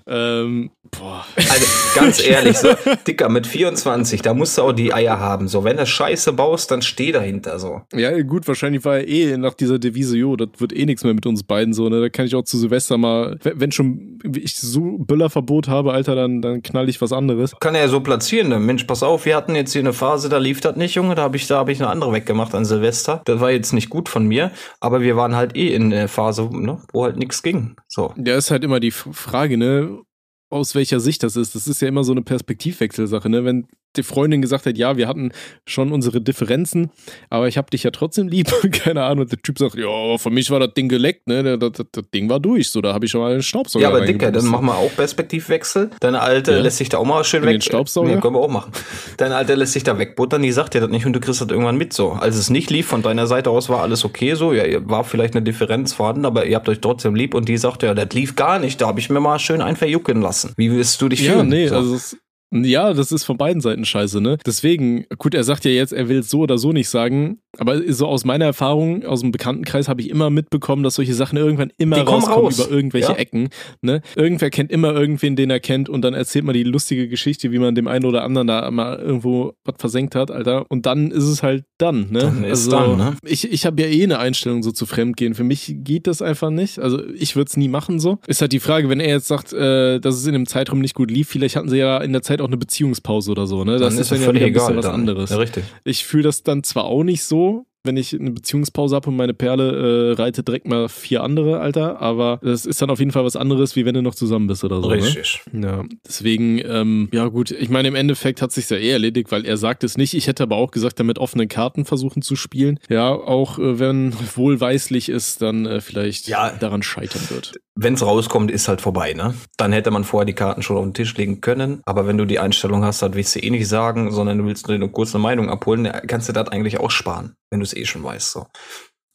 Ähm, boah. Also ganz ehrlich, so, Dicker, mit 24, da musst du auch die Eier haben. So, wenn du Scheiße baust, dann steh dahinter so. Ja, gut, wahrscheinlich war er eh nach dieser Devise, jo, das wird eh nichts mehr mit uns beiden so, ne? Da kann ich auch zu Silvester mal, wenn schon ich so Böllerverbot habe, Alter, dann, dann knall ich was anderes. Kann er ja so platzieren. Ne? Mensch, pass auf, wir hatten jetzt hier eine Phase, da lief das nicht, Junge. Da habe ich, da hab ich eine andere weggemacht an Silvester. Das war jetzt nicht gut von mir, aber wir waren halt eh in der Phase, ne, wo halt nichts ging. So. Ja, ist halt immer die Frage, ne? Aus welcher Sicht das ist. Das ist ja immer so eine Perspektivwechselsache, ne? Wenn die Freundin gesagt hat, ja, wir hatten schon unsere Differenzen, aber ich hab dich ja trotzdem lieb. Keine Ahnung. Und der Typ sagt, ja, für mich war das Ding geleckt, ne? Das, das, das Ding war durch. So, da habe ich schon mal einen Staubsauger Ja, aber Dicker, dann machen wir auch Perspektivwechsel. Deine Alte Ja. lässt sich da auch mal schön In den weg. Staubsauger? Nee, können wir auch machen. Deine Alte lässt sich da wegbuttern, die sagt dir das nicht und du kriegst das irgendwann mit so. Als es nicht lief, von deiner Seite aus war alles okay so. Ja, ihr war vielleicht eine Differenz vorhanden, aber ihr habt euch trotzdem lieb und die sagt, ja, das lief gar nicht. Da habe ich mir mal schön ein verjucken lassen. Wie willst du dich Ja, fühlen? nee, so. also es, ja, das ist von beiden Seiten scheiße, ne? Deswegen, gut, er sagt ja jetzt, er will es so oder so nicht sagen, aber so aus meiner Erfahrung, aus dem Bekanntenkreis habe ich immer mitbekommen, dass solche Sachen irgendwann immer rauskommen raus. über irgendwelche Ja. Ecken, ne? Irgendwer kennt immer irgendwen, den er kennt und dann erzählt man die lustige Geschichte, wie man dem einen oder anderen da mal irgendwo was versenkt hat, Alter. Und dann ist es halt dann, ne? Dann ist dann, ne? Ich, ich habe ja eh eine Einstellung so zu Fremdgehen. Für mich geht das einfach nicht. Also ich würde es nie machen so. Ist halt die Frage, wenn er jetzt sagt, äh, dass es in dem Zeitraum nicht gut lief, vielleicht hatten sie ja in der Zeit auch eine Beziehungspause oder so, ne? Das dann ist, ist dann ja wieder ein bisschen was dann. anderes. Ja, richtig. Ich fühle das dann zwar auch nicht so, wenn ich eine Beziehungspause habe und meine Perle äh, reitet direkt mal vier andere, Alter, aber das ist dann auf jeden Fall was anderes, wie wenn du noch zusammen bist oder so. Ne? Richtig. Ja, deswegen, ähm, ja gut, ich meine, im Endeffekt hat sich ja eh erledigt, weil er sagt es nicht. Ich hätte aber auch gesagt, damit offenen Karten versuchen zu spielen. Ja, auch äh, wenn wohlweislich ist, dann äh, vielleicht Ja. daran scheitern wird. Wenn es rauskommt, ist halt vorbei, ne? Dann hätte man vorher die Karten schon auf den Tisch legen können. Aber wenn du die Einstellung hast, dann willst du eh nicht sagen, sondern du willst nur eine kurze Meinung abholen, dann kannst du das eigentlich auch sparen, wenn du es eh schon weißt, so.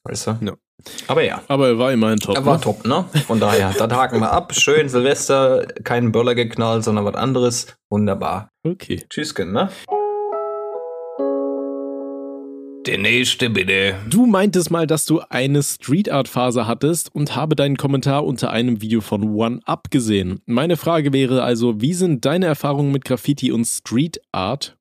Weißt du? Ja. Aber ja. Aber er war immerhin top. Er war ne? top, ne? Von daher, das haken wir ab. Schön Silvester, keinen Böller geknallt, sondern was anderes. Wunderbar. Okay. Tschüssken, ne? Der nächste bitte. Du meintest mal, dass du eine Street Art Phase hattest und habe deinen Kommentar unter einem Video von One Up gesehen. Meine Frage wäre also, wie sind deine Erfahrungen mit Graffiti und Street Art?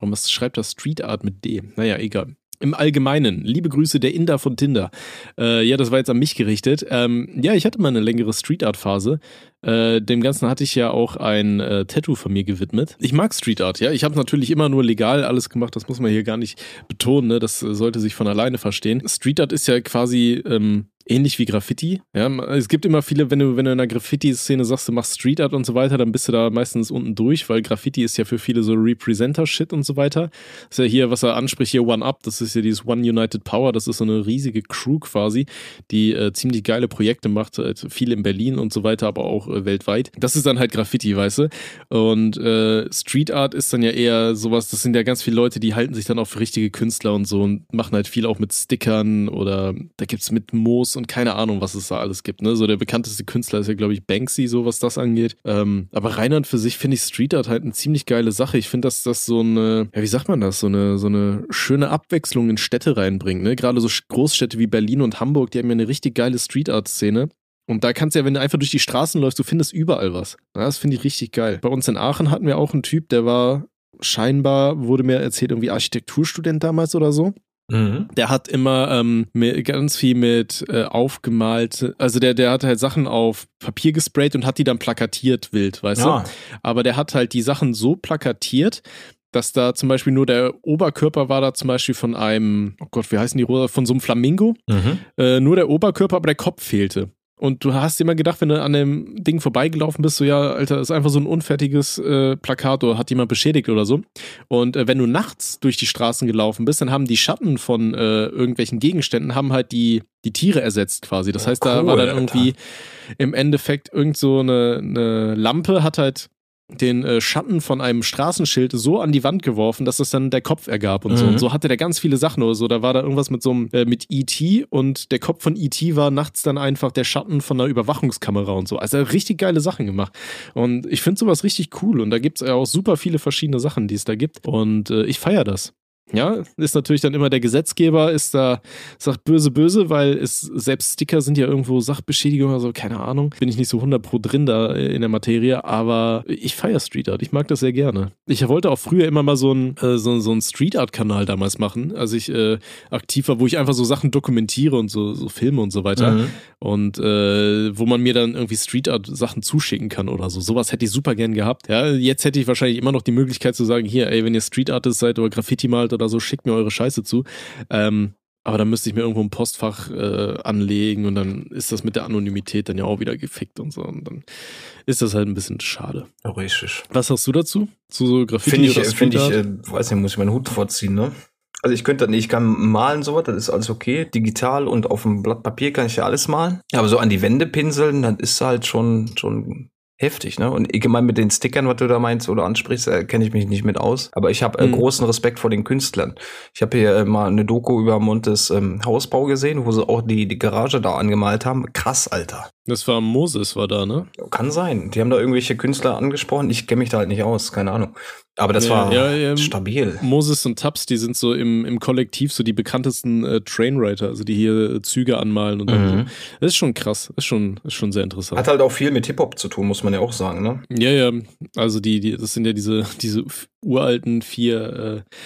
Warum schreibt das Street Art mit D? Naja, egal. Im Allgemeinen, liebe Grüße der Inder von Tinder. Äh, ja, das war jetzt an mich gerichtet. Ähm, ja, ich hatte mal eine längere Street Art Phase. Äh, dem Ganzen hatte ich ja auch ein äh, Tattoo von mir gewidmet. Ich mag Street Art, ja. Ich habe natürlich immer nur legal alles gemacht, das muss man hier gar nicht betonen, ne? das äh, sollte sich von alleine verstehen. Street Art ist ja quasi ähm, ähnlich wie Graffiti. Ja, es gibt immer viele, wenn du, wenn du in der Graffiti-Szene sagst, du machst Street Art und so weiter, dann bist du da meistens unten durch, weil Graffiti ist ja für viele so Representer-Shit und so weiter. Das ist ja hier, was er anspricht, hier One Up, das ist ja dieses One United Power, das ist so eine riesige Crew quasi, die äh, ziemlich geile Projekte macht, äh, viel in Berlin und so weiter, aber auch äh, weltweit. Das ist dann halt Graffiti, weißt du? Und äh, Street Art ist dann ja eher sowas, das sind ja ganz viele Leute, die halten sich dann auch für richtige Künstler und so und machen halt viel auch mit Stickern oder da gibt's mit Moos und keine Ahnung, was es da alles gibt. Ne? So der bekannteste Künstler ist ja, glaube ich, Banksy, so was das angeht. Ähm, aber Rheinland für sich finde ich Street Art halt eine ziemlich geile Sache. Ich finde, dass das so eine, ja, wie sagt man das, so eine, so eine schöne Abwechslung in Städte reinbringt. Ne? Gerade so Großstädte wie Berlin und Hamburg, die haben ja eine richtig geile Street Art-Szene. Und da kannst du ja, wenn du einfach durch die Straßen läufst, du findest überall was. Das finde ich richtig geil. Bei uns in Aachen hatten wir auch einen Typ, der war scheinbar, wurde mir erzählt, irgendwie Architekturstudent damals oder so. Mhm. Der hat immer ähm, mit, ganz viel mit äh, aufgemalt, also der, der hat halt Sachen auf Papier gesprayt und hat die dann plakatiert wild, weißt Ja. du? Aber der hat halt die Sachen so plakatiert, dass da zum Beispiel nur der Oberkörper war da zum Beispiel von einem, oh Gott, wie heißen die Rosa, von so einem Flamingo, Mhm. äh, nur der Oberkörper, aber der Kopf fehlte. Und du hast immer gedacht, wenn du an dem Ding vorbeigelaufen bist, so ja, Alter, ist einfach so ein unfertiges äh, Plakat oder hat jemand beschädigt oder so. Und äh, wenn du nachts durch die Straßen gelaufen bist, dann haben die Schatten von äh, irgendwelchen Gegenständen haben halt die die Tiere ersetzt quasi. Das Oh, heißt, da cool, war dann Alter. irgendwie im Endeffekt irgend so eine, eine Lampe hat halt den äh, Schatten von einem Straßenschild so an die Wand geworfen, dass das dann der Kopf ergab und so. Mhm. Und so hatte der ganz viele Sachen oder so. Da war da irgendwas mit so einem, äh, mit E.T. und der Kopf von E.T. war nachts dann einfach der Schatten von einer Überwachungskamera und so. Also er hat richtig geile Sachen gemacht. Und ich finde sowas richtig cool. Und da gibt es ja auch super viele verschiedene Sachen, die es da gibt. Und äh, ich feiere das. Ja, ist natürlich dann immer der Gesetzgeber, ist da, sagt böse, böse, weil es selbst Sticker sind ja irgendwo Sachbeschädigung oder so, keine Ahnung. Bin ich nicht so 100 pro drin da äh, in der Materie, aber ich feiere Street Art. Ich mag das sehr gerne. Ich wollte auch früher immer mal so einen äh, so, so Street Art-Kanal damals machen, als ich äh, aktiv war, wo ich einfach so Sachen dokumentiere und so, so Filme und so weiter. Mhm. Und äh, wo man mir dann irgendwie Street Art Sachen zuschicken kann oder so. Sowas hätte ich super gern gehabt. Ja, jetzt hätte ich wahrscheinlich immer noch die Möglichkeit zu sagen, hier, ey, wenn ihr Street Artist seid oder Graffiti malt oder so, schickt mir eure Scheiße zu. Ähm, aber dann müsste ich mir irgendwo ein Postfach äh, anlegen und dann ist das mit der Anonymität dann ja auch wieder gefickt und so. Und dann ist das halt ein bisschen schade. Richtig. Was hast du dazu? Zu so Graffiti Finde ich, oder äh, finde ich, äh, weiß nicht, muss ich meinen Hut vorziehen, ne? Also ich könnte ich kann malen sowas, das ist alles okay. Digital und auf dem Blatt Papier kann ich ja alles malen. Aber so an die Wände pinseln, das ist halt schon, schon heftig, ne? Und ich meine, mit den Stickern, was du da meinst oder ansprichst, äh, kenne ich mich nicht mit aus. Aber ich habe äh, Mhm. großen Respekt vor den Künstlern. Ich habe hier äh, mal eine Doku über Montes ähm, Hausbau gesehen, wo sie auch die, die Garage da angemalt haben. Krass, Alter. Das war Moses, war da, ne? Kann sein. Die haben da irgendwelche Künstler angesprochen. Ich kenne mich da halt nicht aus, keine Ahnung. Aber das Ja, war ja, ja. stabil. Moses und Tubbs, die sind so im, im Kollektiv so die bekanntesten äh, Trainwriter, also die hier äh, Züge anmalen und dann Mhm. so. Das ist schon krass, ist schon, ist schon sehr interessant. Hat halt auch viel mit Hip-Hop zu tun, muss man ja auch sagen, ne? Ja, ja, also die, die, das sind ja diese, diese uralten vier äh,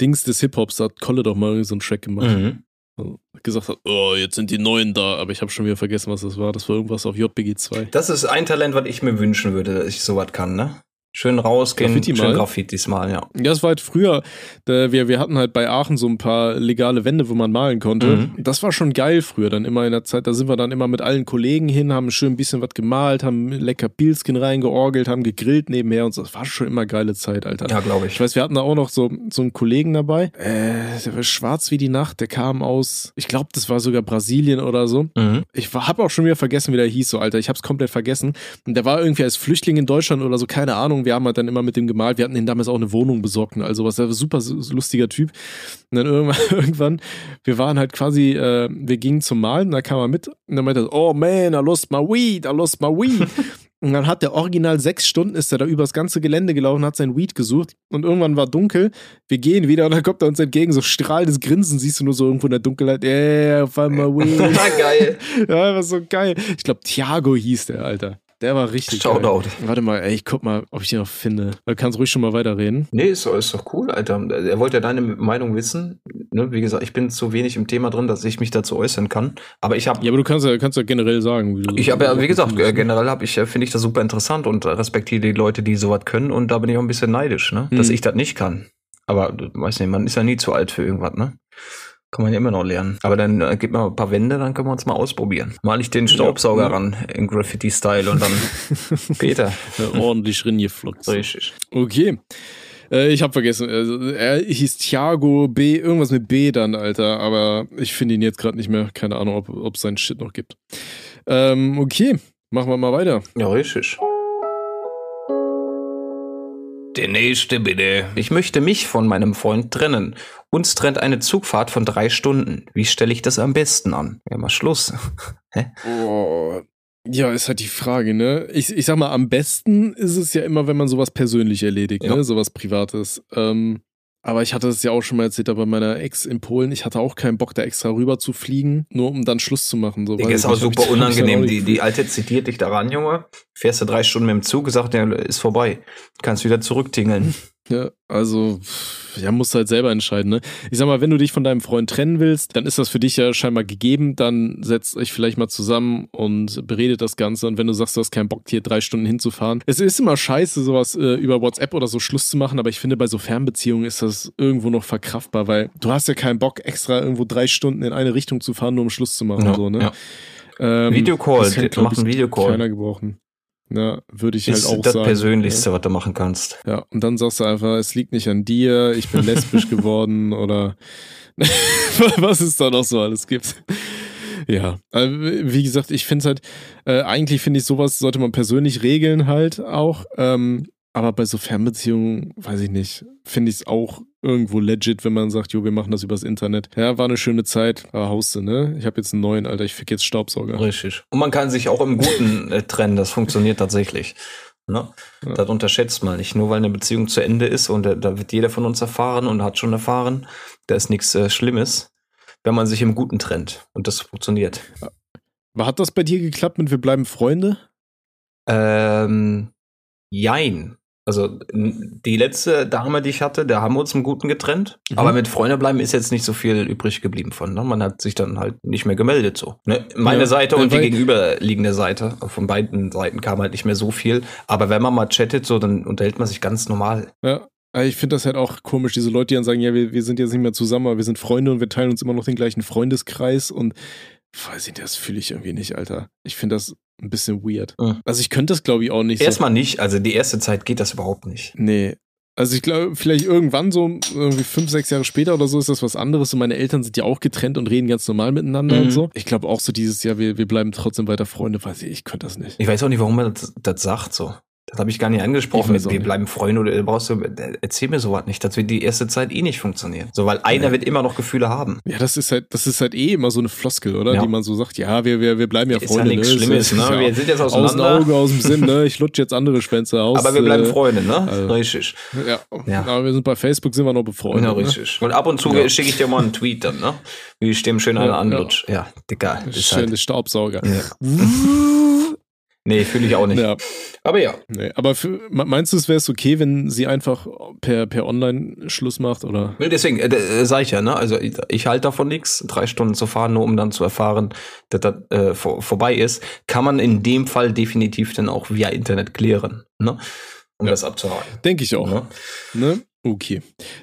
Dings des Hip-Hops, da hat Kolle doch mal irgendwie so einen Track gemacht. Mhm. Also, gesagt hat, oh, jetzt sind die Neuen da, aber ich habe schon wieder vergessen, was das war. Das war irgendwas auf JBG 2. Das ist ein Talent, was ich mir wünschen würde, dass ich sowas kann, ne? Schön rausgehen, Graffiti schön malen? Graffitis malen, ja. Ja, es war halt früher, wir, wir hatten halt bei Aachen so ein paar legale Wände, wo man malen konnte. Mhm. Das war schon geil früher, dann immer in der Zeit, da sind wir dann immer mit allen Kollegen hin, haben schön ein bisschen was gemalt, haben lecker Pilzkin reingeorgelt, haben gegrillt nebenher und so. Das war schon immer geile Zeit, Alter. Ja, glaube Ich ich. weiß, wir hatten da auch noch so, so einen Kollegen dabei, äh, der war schwarz wie die Nacht, der kam aus, ich glaube, das war sogar Brasilien oder so. Mhm. Ich habe auch schon wieder vergessen, wie der hieß, so Alter. Ich habe es komplett vergessen. Und der war irgendwie als Flüchtling in Deutschland oder so, keine Ahnung. Wir haben halt dann immer mit dem gemalt. Wir hatten ihn damals auch eine Wohnung besorgt und all sowas. Der war ein super lustiger Typ. Und dann irgendwann, irgendwann wir waren halt quasi, äh, wir gingen zum Malen, da kam er mit und dann meinte er, oh man, I lost my weed, I lost my weed. Und dann hat der original sechs Stunden, ist er da übers ganze Gelände gelaufen, hat sein Weed gesucht und irgendwann war dunkel. Wir gehen wieder und dann kommt er uns entgegen, so strahlendes Grinsen, siehst du nur so irgendwo in der Dunkelheit. Yeah, auf einmal Weed. geil. ja, war so geil. Ich glaube, Thiago hieß der, Alter. Der war richtig Shoutout. geil. Warte mal, ey, ich guck mal, ob ich den noch finde. Du kannst ruhig schon mal weiterreden. Nee, ist, doch- ist doch cool, Alter. Er wollte ja deine Meinung wissen. Ne? Wie gesagt, ich bin zu wenig im Thema drin, dass ich mich dazu äußern kann. Aber ich habe Ja, aber du kannst ja, kannst ja generell sagen. Wie du Ich habe ja, wie gesagt, äh, generell habe ich, finde ich das super interessant und respektiere die Leute, die sowas können und da bin ich auch ein bisschen neidisch, ne? Dass Mhm. ich das nicht kann. Aber du weiß nicht, man ist ja nie zu alt für irgendwas, ne? Kann man ja immer noch lernen. Aber dann äh, gib mal ein paar Wände, dann können wir uns mal ausprobieren. Mal ich den Staubsauger Ja. ran in Graffiti-Style und dann Peter. Ja, ordentlich ringefluckt. Richtig. Okay. Äh, ich habe vergessen. Also, er hieß Thiago B, irgendwas mit B dann, Alter. Aber ich finde ihn jetzt gerade nicht mehr. Keine Ahnung, ob ob es seinen Shit noch gibt. Ähm, okay, machen wir mal weiter. Ja, richtig. Der nächste bitte. Ich möchte mich von meinem Freund trennen. Uns trennt eine Zugfahrt von drei Stunden. Wie stelle ich das am besten an? Ja, mal Schluss. Oh, ja, ist halt die Frage, ne? Ich, ich sag mal, am besten ist es ja immer, wenn man sowas persönlich erledigt, Ja. ne? Sowas Privates. Ähm, aber ich hatte es ja auch schon mal erzählt, da bei meiner Ex in Polen, ich hatte auch keinen Bock, da extra rüber zu fliegen, nur um dann Schluss zu machen. So, Digga, ist auch super ich unangenehm. Die, die Alte zitiert dich daran, Junge. Fährst du drei Stunden mit dem Zug, gesagt, der ist vorbei. Kannst wieder zurücktingeln. Ja, also, pff, ja, musst du halt selber entscheiden, ne? Ich sag mal, wenn du dich von deinem Freund trennen willst, dann ist das für dich ja scheinbar gegeben, dann setzt euch vielleicht mal zusammen und beredet das Ganze. Und wenn du sagst, du hast keinen Bock, hier drei Stunden hinzufahren. Es ist immer scheiße, sowas äh, über WhatsApp oder so Schluss zu machen, aber ich finde, bei so Fernbeziehungen ist das irgendwo noch verkraftbar, weil du hast ja keinen Bock, extra irgendwo drei Stunden in eine Richtung zu fahren, nur um Schluss zu machen. Ja, so, ne? ja. Ähm, Videocall, das kennt, glaub mach einen ich, Videocall. Keiner gebrauchen. Ja, würde ich ist halt auch das sagen. Persönlichste, was du machen kannst. Ja, und dann sagst du einfach, es liegt nicht an dir, ich bin lesbisch geworden oder was es da noch so alles gibt. Ja, also, wie gesagt, ich finde es halt, äh, eigentlich finde ich sowas sollte man persönlich regeln halt auch. Ähm, aber bei so Fernbeziehungen, weiß ich nicht, finde ich es auch irgendwo legit, wenn man sagt, jo, wir machen das übers Internet. Ja, war eine schöne Zeit, aber hauste, ne? Ich habe jetzt einen neuen, Alter, ich fick jetzt Staubsauger. Richtig. Und man kann sich auch im Guten äh, trennen, das funktioniert tatsächlich. Ne? Ja. Das unterschätzt man nicht. Nur weil eine Beziehung zu Ende ist und äh, da wird jeder von uns erfahren und hat schon erfahren, da ist nichts äh, Schlimmes, wenn man sich im Guten trennt. Und das funktioniert. Hat das bei dir geklappt mit Wir bleiben Freunde? Ähm, jein. Also die letzte Dame, die ich hatte, da haben wir uns im Guten getrennt. Mhm. Aber mit Freunde bleiben ist jetzt nicht so viel übrig geblieben von. Ne? Man hat sich dann halt nicht mehr gemeldet so. Ne? Meine Ja, Seite und die gegenüberliegende Seite. Von beiden Seiten kam halt nicht mehr so viel. Aber wenn man mal chattet, so, dann unterhält man sich ganz normal. Ja. Ich finde das halt auch komisch, diese Leute, die dann sagen, ja, wir, wir sind jetzt nicht mehr zusammen, aber wir sind Freunde und wir teilen uns immer noch den gleichen Freundeskreis und weiß ich, das fühle ich irgendwie nicht, Alter. Ich finde das ein bisschen weird. Mhm. Also ich könnte das, glaube ich, auch nicht. Erstmal nicht. Also die erste Zeit geht das überhaupt nicht. So, nee. Also ich glaube, vielleicht irgendwann so irgendwie fünf, sechs Jahre später oder so ist das was anderes und meine Eltern sind ja auch getrennt und reden ganz normal miteinander Mhm. und so. Ich glaube auch so dieses Jahr, wir, wir bleiben trotzdem weiter Freunde, weiß ich, ich könnte das nicht. Ich weiß auch nicht, warum man das, das sagt so. Das habe ich gar nicht angesprochen. Auch Wir nicht. bleiben Freunde oder brauchst du, äh, erzähl mir sowas nicht. Das wird die erste Zeit eh nicht funktionieren. So, weil einer Nee. wird immer noch Gefühle haben. Ja, das ist halt, das ist halt eh immer so eine Floskel, oder? Ja. Die man so sagt, ja, wir, wir, wir bleiben ja Ist ja Freunde. nichts ne? Es Schlimmes, ist- ne? ist ja Wir sind jetzt aus dem auseinander. Auge, aus dem Sinn, ne? Ich lutsche jetzt andere Schwänze aus. Aber wir bleiben äh, Freunde, ne? also- richtig. Ja. Ja. aber wir sind bei Facebook, sind wir noch befreundet. Ja, ne? richtig. Und ab und zu Ja. schicke ich dir mal einen Tweet dann, ne? Wie ich dem schön einen Ja, anlutsch. Ja, Dicker. Ist Schön, halt. Staubsauger. Ja. Nee, fühle ich auch nicht. Ja, Aber ja. nee. Aber für, meinst du, es wäre es okay, wenn sie einfach per, per Online Schluss macht? Oder? Nee, Deswegen, äh, äh, sag ich ja, ne? Also ich, ich halte davon nichts, drei Stunden zu fahren, nur um dann zu erfahren, dass das äh, vor, vorbei ist, kann man in dem Fall definitiv dann auch via Internet klären, ne? Um Ja. das abzuhaken. Denke ich auch. Ne? Ne? Okay.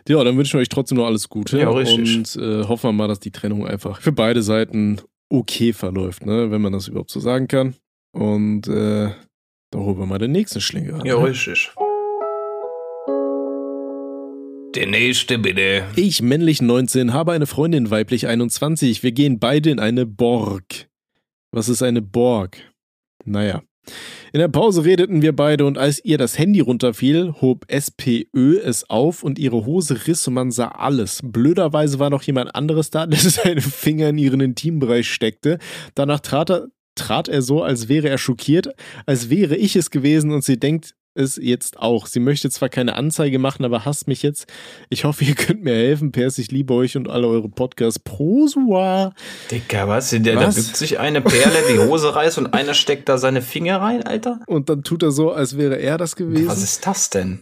Ja, dann wünschen wir euch trotzdem noch alles Gute. Ja, richtig. Und äh, hoffen wir mal, dass die Trennung einfach für beide Seiten okay verläuft, ne? wenn man das überhaupt so sagen kann. Und äh, da holen wir mal den nächsten Schlinger. Ja, ne? richtig. Der nächste bitte. Ich, männlich 19, habe eine Freundin, weiblich 21. Wir gehen beide in eine Borg. Was ist eine Borg? Naja. In der Pause redeten wir beide und als ihr das Handy runterfiel, hob SPÖ es auf und ihre Hose riss und man sah alles. Blöderweise war noch jemand anderes da, der seine Finger in ihren Intimbereich steckte. Danach trat er, trat er so, als wäre er schockiert, als wäre ich es gewesen und sie denkt es jetzt auch. Sie möchte zwar keine Anzeige machen, aber hasst mich jetzt. Ich hoffe, ihr könnt mir helfen. Pers, ich liebe euch und alle eure Podcasts. Prosua. Dicker, was? Der, Was? Da bückt sich eine Perle die Hose reißt und einer steckt da seine Finger rein, Alter. Und dann tut er so, als wäre er das gewesen. Was ist das denn?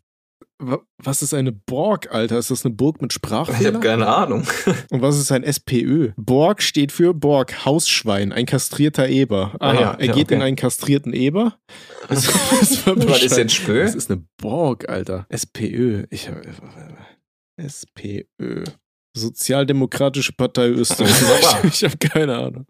Wa- Was ist eine Borg, Alter? Ist das eine Burg mit Ich Sprachfehler? habe keine Ahnung. Und was ist ein SPÖ? Borg steht für Borg, Hausschwein, ein kastrierter Eber. Aha, Ah ja, er ja, geht in okay. einen kastrierten Eber. Das, das war Was ist jetzt Spö? Das ist eine Borg, Alter. SPÖ. Ich hab- SPÖ. Sozialdemokratische Partei Österreich. Ich habe keine Ahnung.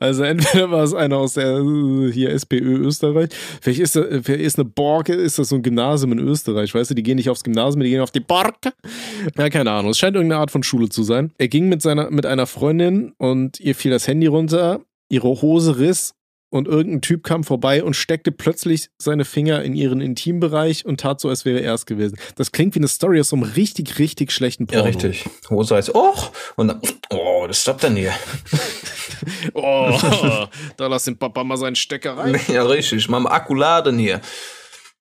Also entweder war es einer aus der äh, hier SPÖ Österreich. Vielleicht ist, da, vielleicht ist eine Borke, ist das so ein Gymnasium in Österreich, weißt du? Die gehen nicht aufs Gymnasium, die gehen auf die Borke. Ja, keine Ahnung. Es scheint irgendeine Art von Schule zu sein. Er ging mit seiner, mit einer Freundin und ihr fiel das Handy runter, ihre Hose riss und irgendein Typ kam vorbei und steckte plötzlich seine Finger in ihren Intimbereich und tat so, als wäre er es gewesen. Das klingt wie eine Story aus so einem richtig, richtig schlechten Ja, Porno. richtig. Hose heißt, och, und dann, oh, das denn hier? Oh, da lass den Papa mal seinen Stecker rein. Ja, richtig. Mal Akku laden hier.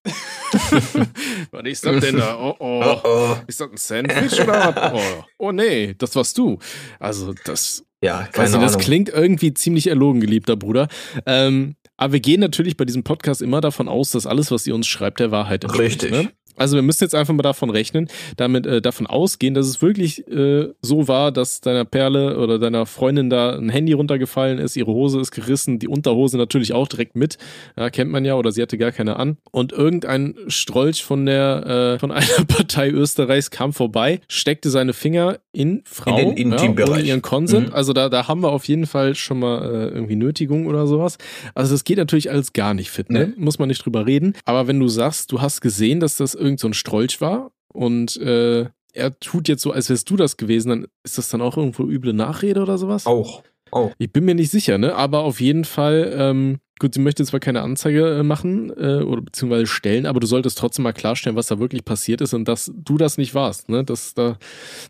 Was ist das denn da? Oh, oh. Oh, oh. Ist das ein Sandwich oder? Oh. oh nee, das warst du. Also das, Ja, keine nicht, das Ahnung. klingt irgendwie ziemlich erlogen, geliebter Bruder. Ähm, aber wir gehen natürlich bei diesem Podcast immer davon aus, dass alles, was ihr uns schreibt, der Wahrheit entspricht. Richtig. Ne? Also wir müssen jetzt einfach mal davon rechnen, damit äh, davon ausgehen, dass es wirklich äh, so war, dass deiner Perle oder deiner Freundin da ein Handy runtergefallen ist, ihre Hose ist gerissen, die Unterhose natürlich auch direkt mit, ja, kennt man ja, oder sie hatte gar keine an. Und irgendein Strolch von der äh, von einer Partei Österreichs kam vorbei, steckte seine Finger in Frau In den ja, Intimbereich. ohne ihren Consent. Mhm. Also da, da haben wir auf jeden Fall schon mal äh, irgendwie Nötigung oder sowas. Also das geht natürlich alles gar nicht fit, ne? Nee. Muss man nicht drüber reden. Aber wenn du sagst, du hast gesehen, dass das irgend so ein Strolch war und äh, er tut jetzt so, als wärst du das gewesen, dann ist das dann auch irgendwo üble Nachrede oder sowas? Auch. Auch. Ich bin mir nicht sicher, ne? Aber auf jeden Fall, ähm, gut, sie möchte zwar keine Anzeige äh, machen äh, oder beziehungsweise stellen, aber du solltest trotzdem mal klarstellen, was da wirklich passiert ist und dass du das nicht warst, ne? Dass da,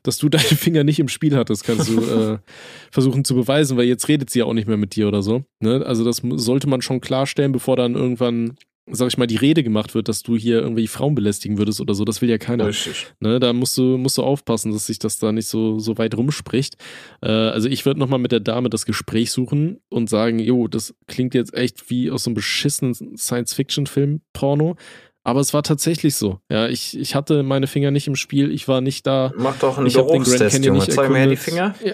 dass du deine Finger nicht im Spiel hattest, kannst du äh, versuchen zu beweisen, weil jetzt redet sie ja auch nicht mehr mit dir oder so. Ne? Also das sollte man schon klarstellen, bevor dann irgendwann, sag ich mal, die Rede gemacht wird, dass du hier irgendwie Frauen belästigen würdest oder so. Das will ja keiner. Richtig. Ne, da musst du, musst du aufpassen, dass sich das da nicht so, so weit rumspricht. Äh, also ich würde nochmal mit der Dame das Gespräch suchen und sagen, jo, das klingt jetzt echt wie aus so einem beschissenen Science-Fiction-Film, Porno. Aber es war tatsächlich so. Ja, ich, ich hatte meine Finger nicht im Spiel, ich war nicht da. Mach doch einen Ich habe den Grand Geruchstest, Canyon Junge. nicht Zeig mir die. Finger. Ja.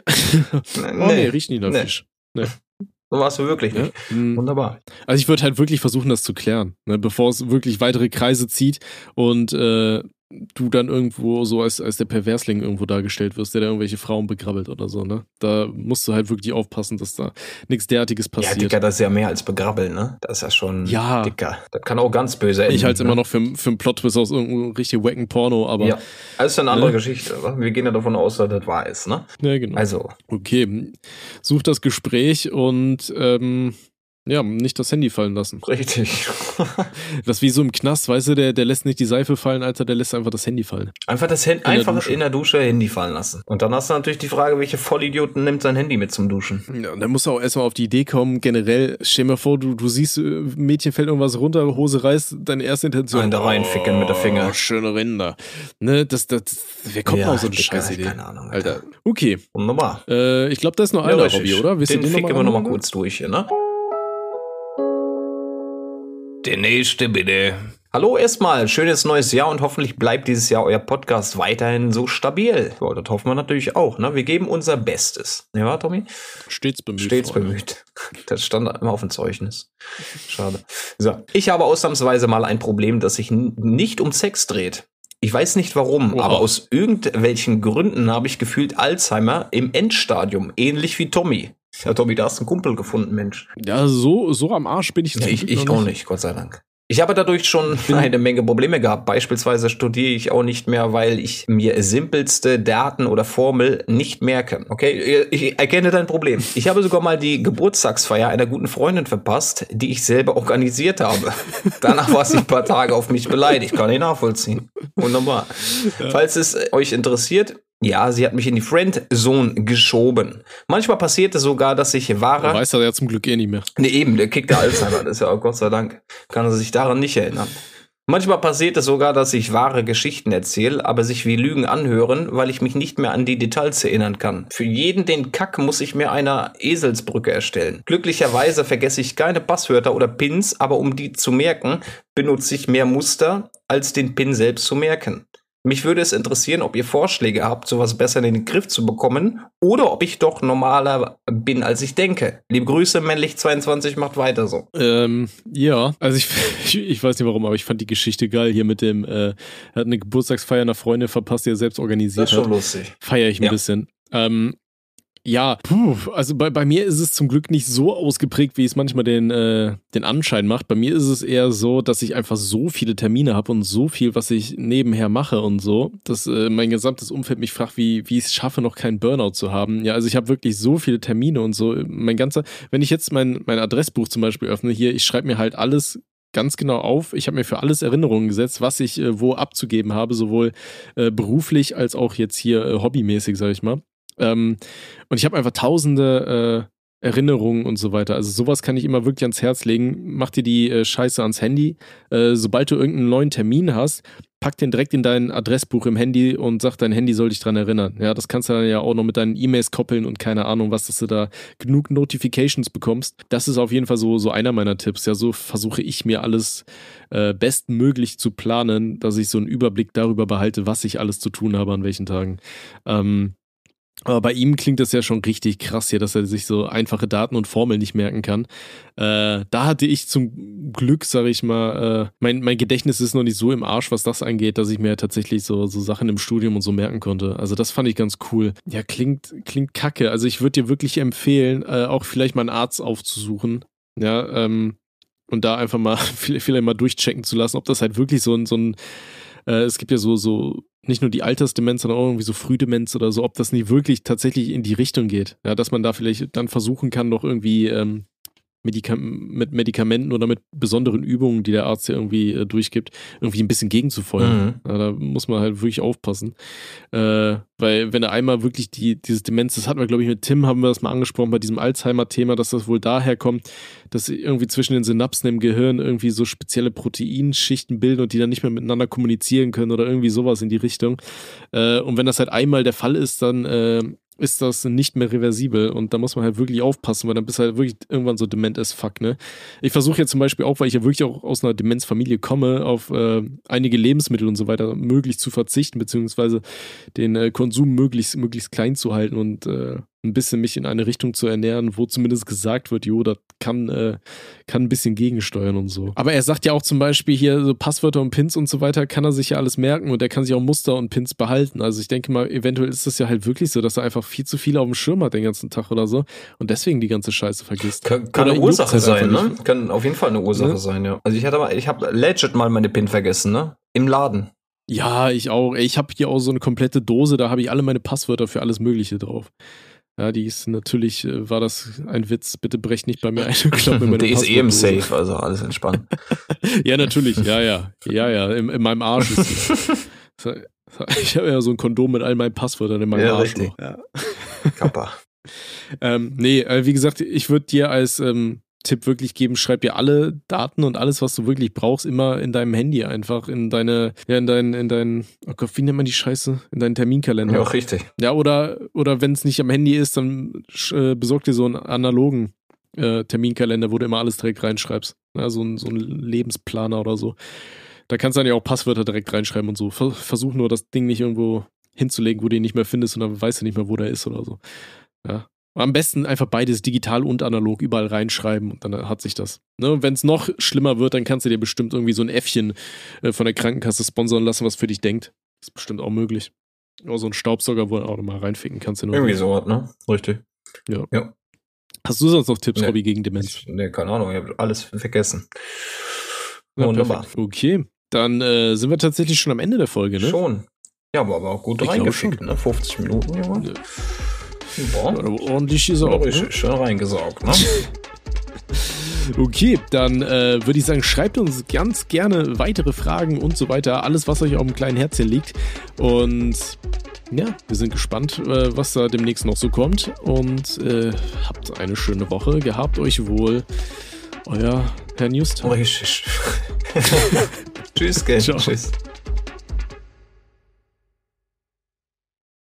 Oh nee, riecht nicht nach Nee. Fisch. So warst du wirklich Ja? nicht. Mm. Wunderbar. Also ich würde halt wirklich versuchen, das zu klären, ne, bevor es wirklich weitere Kreise zieht und äh, du dann irgendwo so als, als der Perversling irgendwo dargestellt wirst, der da irgendwelche Frauen begrabbelt oder so, ne? Da musst du halt wirklich aufpassen, dass da nichts derartiges Ja, passiert. Dicker, das ist ja mehr als begrabbeln, ne? Das ist ja schon Ja. dicker. Das kann auch ganz böse enden. ich halte es ne? immer noch für, für einen Plot-Twist aus irgendeinem richtig wacken Porno, aber Ja, das ist eine andere Ne? Geschichte. Wir gehen ja davon aus, dass das wahr ist, ne? ja, genau. Also, Okay, such das Gespräch und ähm, ja, nicht das Handy fallen lassen. richtig. Das ist wie so im Knast, weißt du, der, der lässt nicht die Seife fallen, Alter, der lässt einfach das Handy fallen. Einfach das Handy, einfach Dusche. in der Dusche Handy fallen lassen. Und dann hast du natürlich die Frage, welche Vollidioten nimmt sein Handy mit zum Duschen? Ja, und dann musst du auch erstmal auf die Idee kommen, generell, stell dir mal vor, du, du siehst, äh, Mädchen fällt irgendwas runter, Hose reißt, deine erste Intention. Einen da reinficken mit der Finger. Oh, schöne Rinder. Ne, das, das, wer kommt Ja, auf so eine Scheißidee? keine Ahnung, Alter. Alter. Okay, Wunderbar. äh, ich glaube, da ist noch Ja, einer. Robby, oder? Willst du Den ficken wir mal nochmal kurz durch hier, ne? Der nächste bitte. Hallo erstmal, schönes neues Jahr und hoffentlich bleibt dieses Jahr euer Podcast weiterhin so stabil. Ja, das hoffen wir natürlich auch, ne? Wir geben unser Bestes. Ja, wa, Tommy? Stets bemüht. Stets Freunde. bemüht. Das stand immer auf dem Zeugnis. Schade. So, ich habe ausnahmsweise mal ein Problem, das sich nicht um Sex dreht. Ich weiß nicht warum, Oha. aber aus irgendwelchen Gründen habe ich gefühlt Alzheimer im Endstadium, ähnlich wie Tommy. Ja, Tommy, da hast du einen Kumpel gefunden, Mensch. Ja, so, so am Arsch bin ich Ja, zum ich ich auch nicht, Gott sei Dank. Ich habe dadurch schon eine Menge Probleme gehabt. Beispielsweise studiere ich auch nicht mehr, weil ich mir simpelste Daten oder Formel nicht merke. Okay, ich erkenne dein Problem. Ich habe sogar mal die Geburtstagsfeier einer guten Freundin verpasst, die ich selber organisiert habe. Danach war sie ein paar Tage auf mich beleidigt. Kann ich nachvollziehen. Wunderbar. Falls es euch interessiert, Ja, sie hat mich in die Friendzone geschoben. Manchmal passiert es sogar, dass ich wahre. weiß er ja zum Glück eh nicht mehr. Nee, eben, der Kick der Alzheimer, das ist ja Gott sei Dank. Kann er sich daran nicht erinnern. Manchmal passiert es sogar, dass ich wahre Geschichten erzähle, aber sich wie Lügen anhören, weil ich mich nicht mehr an die Details erinnern kann. Für jeden den Kack muss ich mir eine Eselsbrücke erstellen. Glücklicherweise vergesse ich keine Passwörter oder Pins, aber um die zu merken, benutze ich mehr Muster, als den Pin selbst zu merken. Mich würde es interessieren, ob ihr Vorschläge habt, sowas besser in den Griff zu bekommen oder ob ich doch normaler bin, als ich denke. Liebe Grüße, männlich22 macht weiter so. Ähm, ja, also ich, ich, ich weiß nicht warum, aber ich fand die Geschichte geil hier mit dem, äh, er hat eine Geburtstagsfeier einer Freundin verpasst, die er selbst organisiert hat. lustig. Feiere ich ein Ja. bisschen. Ähm, ja, puh, also bei, bei mir ist es zum Glück nicht so ausgeprägt, wie es manchmal den, äh, den Anschein macht. Bei mir ist es eher so, dass ich einfach so viele Termine habe und so viel, was ich nebenher mache und so, dass äh, mein gesamtes Umfeld mich fragt, wie, wie ich es schaffe, noch keinen Burnout zu haben. Ja, also ich habe wirklich so viele Termine und so. Mein ganzer, wenn ich jetzt mein, mein Adressbuch zum Beispiel öffne, hier, ich schreibe mir halt alles ganz genau auf. Ich habe mir für alles Erinnerungen gesetzt, was ich äh, wo abzugeben habe, sowohl äh, beruflich als auch jetzt hier äh, hobbymäßig, sag ich mal. Ähm, und ich habe einfach tausende äh, Erinnerungen und so weiter. Also sowas kann ich immer wirklich ans Herz legen. Mach dir die äh, Scheiße ans Handy. Äh, sobald du irgendeinen neuen Termin hast, pack den direkt in dein Adressbuch im Handy und sag, dein Handy soll dich dran erinnern. Ja, das kannst du dann ja auch noch mit deinen E-Mails koppeln und keine Ahnung, was, dass du da genug Notifications bekommst. Das ist auf jeden Fall so, so einer meiner Tipps. Ja, so versuche ich mir alles äh, bestmöglich zu planen, dass ich so einen Überblick darüber behalte, was ich alles zu tun habe an welchen Tagen. Ähm, aber bei ihm klingt das ja schon richtig krass hier, dass er sich so einfache Daten und Formeln nicht merken kann. Äh, da hatte ich zum Glück, sag ich mal, äh, mein, mein Gedächtnis ist noch nicht so im Arsch, was das angeht, dass ich mir tatsächlich so, so Sachen im Studium und so merken konnte. Also das fand ich ganz cool. Ja, klingt, klingt kacke. Also ich würde dir wirklich empfehlen, äh, auch vielleicht mal einen Arzt aufzusuchen. Ja, ähm, und da einfach mal vielleicht mal durchchecken zu lassen, ob das halt wirklich so ein, so ein äh, es gibt ja so, so nicht nur die Altersdemenz, sondern auch irgendwie so Frühdemenz oder so, ob das nicht wirklich tatsächlich in die Richtung geht. Ja, dass man da vielleicht dann versuchen kann, noch irgendwie ähm, Medika mit Medikamenten oder mit besonderen Übungen, die der Arzt ja irgendwie äh, durchgibt, irgendwie ein bisschen gegenzufeuern. Mhm. Ja, da muss man halt wirklich aufpassen. Äh, weil wenn er einmal wirklich die, dieses Demenz, das hatten wir, glaube ich, mit Tim, haben wir das mal angesprochen bei diesem Alzheimer-Thema, dass das wohl daher kommt, dass irgendwie zwischen den Synapsen im Gehirn irgendwie so spezielle Proteinschichten bilden und die dann nicht mehr miteinander kommunizieren können oder irgendwie sowas in die Richtung. Äh, und wenn das halt einmal der Fall ist, dann äh, ist das nicht mehr reversibel und da muss man halt wirklich aufpassen, weil dann bist du halt wirklich irgendwann so dement as fuck, ne? Ich versuche jetzt zum Beispiel auch, weil ich ja wirklich auch aus einer Demenzfamilie komme, auf äh, einige Lebensmittel und so weiter möglichst zu verzichten, beziehungsweise den äh, Konsum möglichst, möglichst klein zu halten und äh, ein bisschen mich in eine Richtung zu ernähren, wo zumindest gesagt wird, jo, das kann, äh, kann ein bisschen gegensteuern und so. Aber er sagt ja auch zum Beispiel hier so Passwörter und Pins und so weiter, kann er sich ja alles merken und er kann sich auch Muster und Pins behalten. Also ich denke mal, eventuell ist das ja halt wirklich so, dass er einfach viel zu viel auf dem Schirm hat den ganzen Tag oder so und deswegen die ganze Scheiße vergisst. Kann, kann eine Ursache sein, ne? nicht. Kann auf jeden Fall eine Ursache Ne? sein, ja. Also ich hatte mal, ich habe legit mal meine PIN vergessen, ne? Im Laden. Ja, ich auch. Ich habe hier auch so eine komplette Dose, da habe ich alle meine Passwörter für alles Mögliche drauf. Ja, die ist natürlich, äh, war das ein Witz. Bitte brecht nicht bei mir ein und klaut mir meine Die ist eh im. Safe, also alles entspannt. Ja, natürlich, ja, ja. Ja, ja, in, in meinem Arsch ist sie. Ich habe ja so ein Kondom mit all meinen Passwörtern in meinem Ja, Arsch. richtig. Ja. Kappa. Ähm, nee, äh, wie gesagt, ich würde dir als ähm, Tipp wirklich geben, schreib dir alle Daten und alles, was du wirklich brauchst, immer in deinem Handy einfach, in deine, ja, in deinen, in deinen, oh Gott, wie nennt man die Scheiße? In deinen Terminkalender. Ja, richtig. Ja, oder, oder wenn es nicht am Handy ist, dann äh, besorg dir so einen analogen äh, Terminkalender, wo du immer alles direkt reinschreibst. Ja, so, ein, so ein Lebensplaner oder so. Da kannst du dann ja auch Passwörter direkt reinschreiben und so. Ver versuch nur, das Ding nicht irgendwo hinzulegen, wo du ihn nicht mehr findest und dann weißt du nicht mehr, wo der ist oder so. Ja. Am besten einfach beides digital und analog überall reinschreiben und dann hat sich das. Ne? Wenn es noch schlimmer wird, dann kannst du dir bestimmt irgendwie so ein Äffchen äh, von der Krankenkasse sponsern lassen, was für dich denkt. ist bestimmt auch möglich. Oder so ein Staubsauger, wo du auch nochmal reinficken kannst. Irgendwie sowas, ne? Richtig. Hast du sonst noch Tipps, Nee. Robby, gegen Demenz? Ich, ne, keine Ahnung, ich habe alles vergessen. Ja, Wunderbar. perfekt. Okay, dann äh, sind wir tatsächlich schon am Ende der Folge, ne? Schon. Ja, aber, aber auch gut Ich reingefickt, ne? 50 Minuten. Ja. Boah. Ordentlich auch. Ne? schön reingesaugt, ne? Okay, dann äh, würde ich sagen, schreibt uns ganz gerne weitere Fragen und so weiter. Alles, was euch auf dem kleinen Herzchen liegt. Und ja, wir sind gespannt, äh, was da demnächst noch so kommt und äh, habt eine schöne Woche. Gehabt euch wohl. Euer Herr Newstime. Tschüss, gell? Ciao. Tschüss.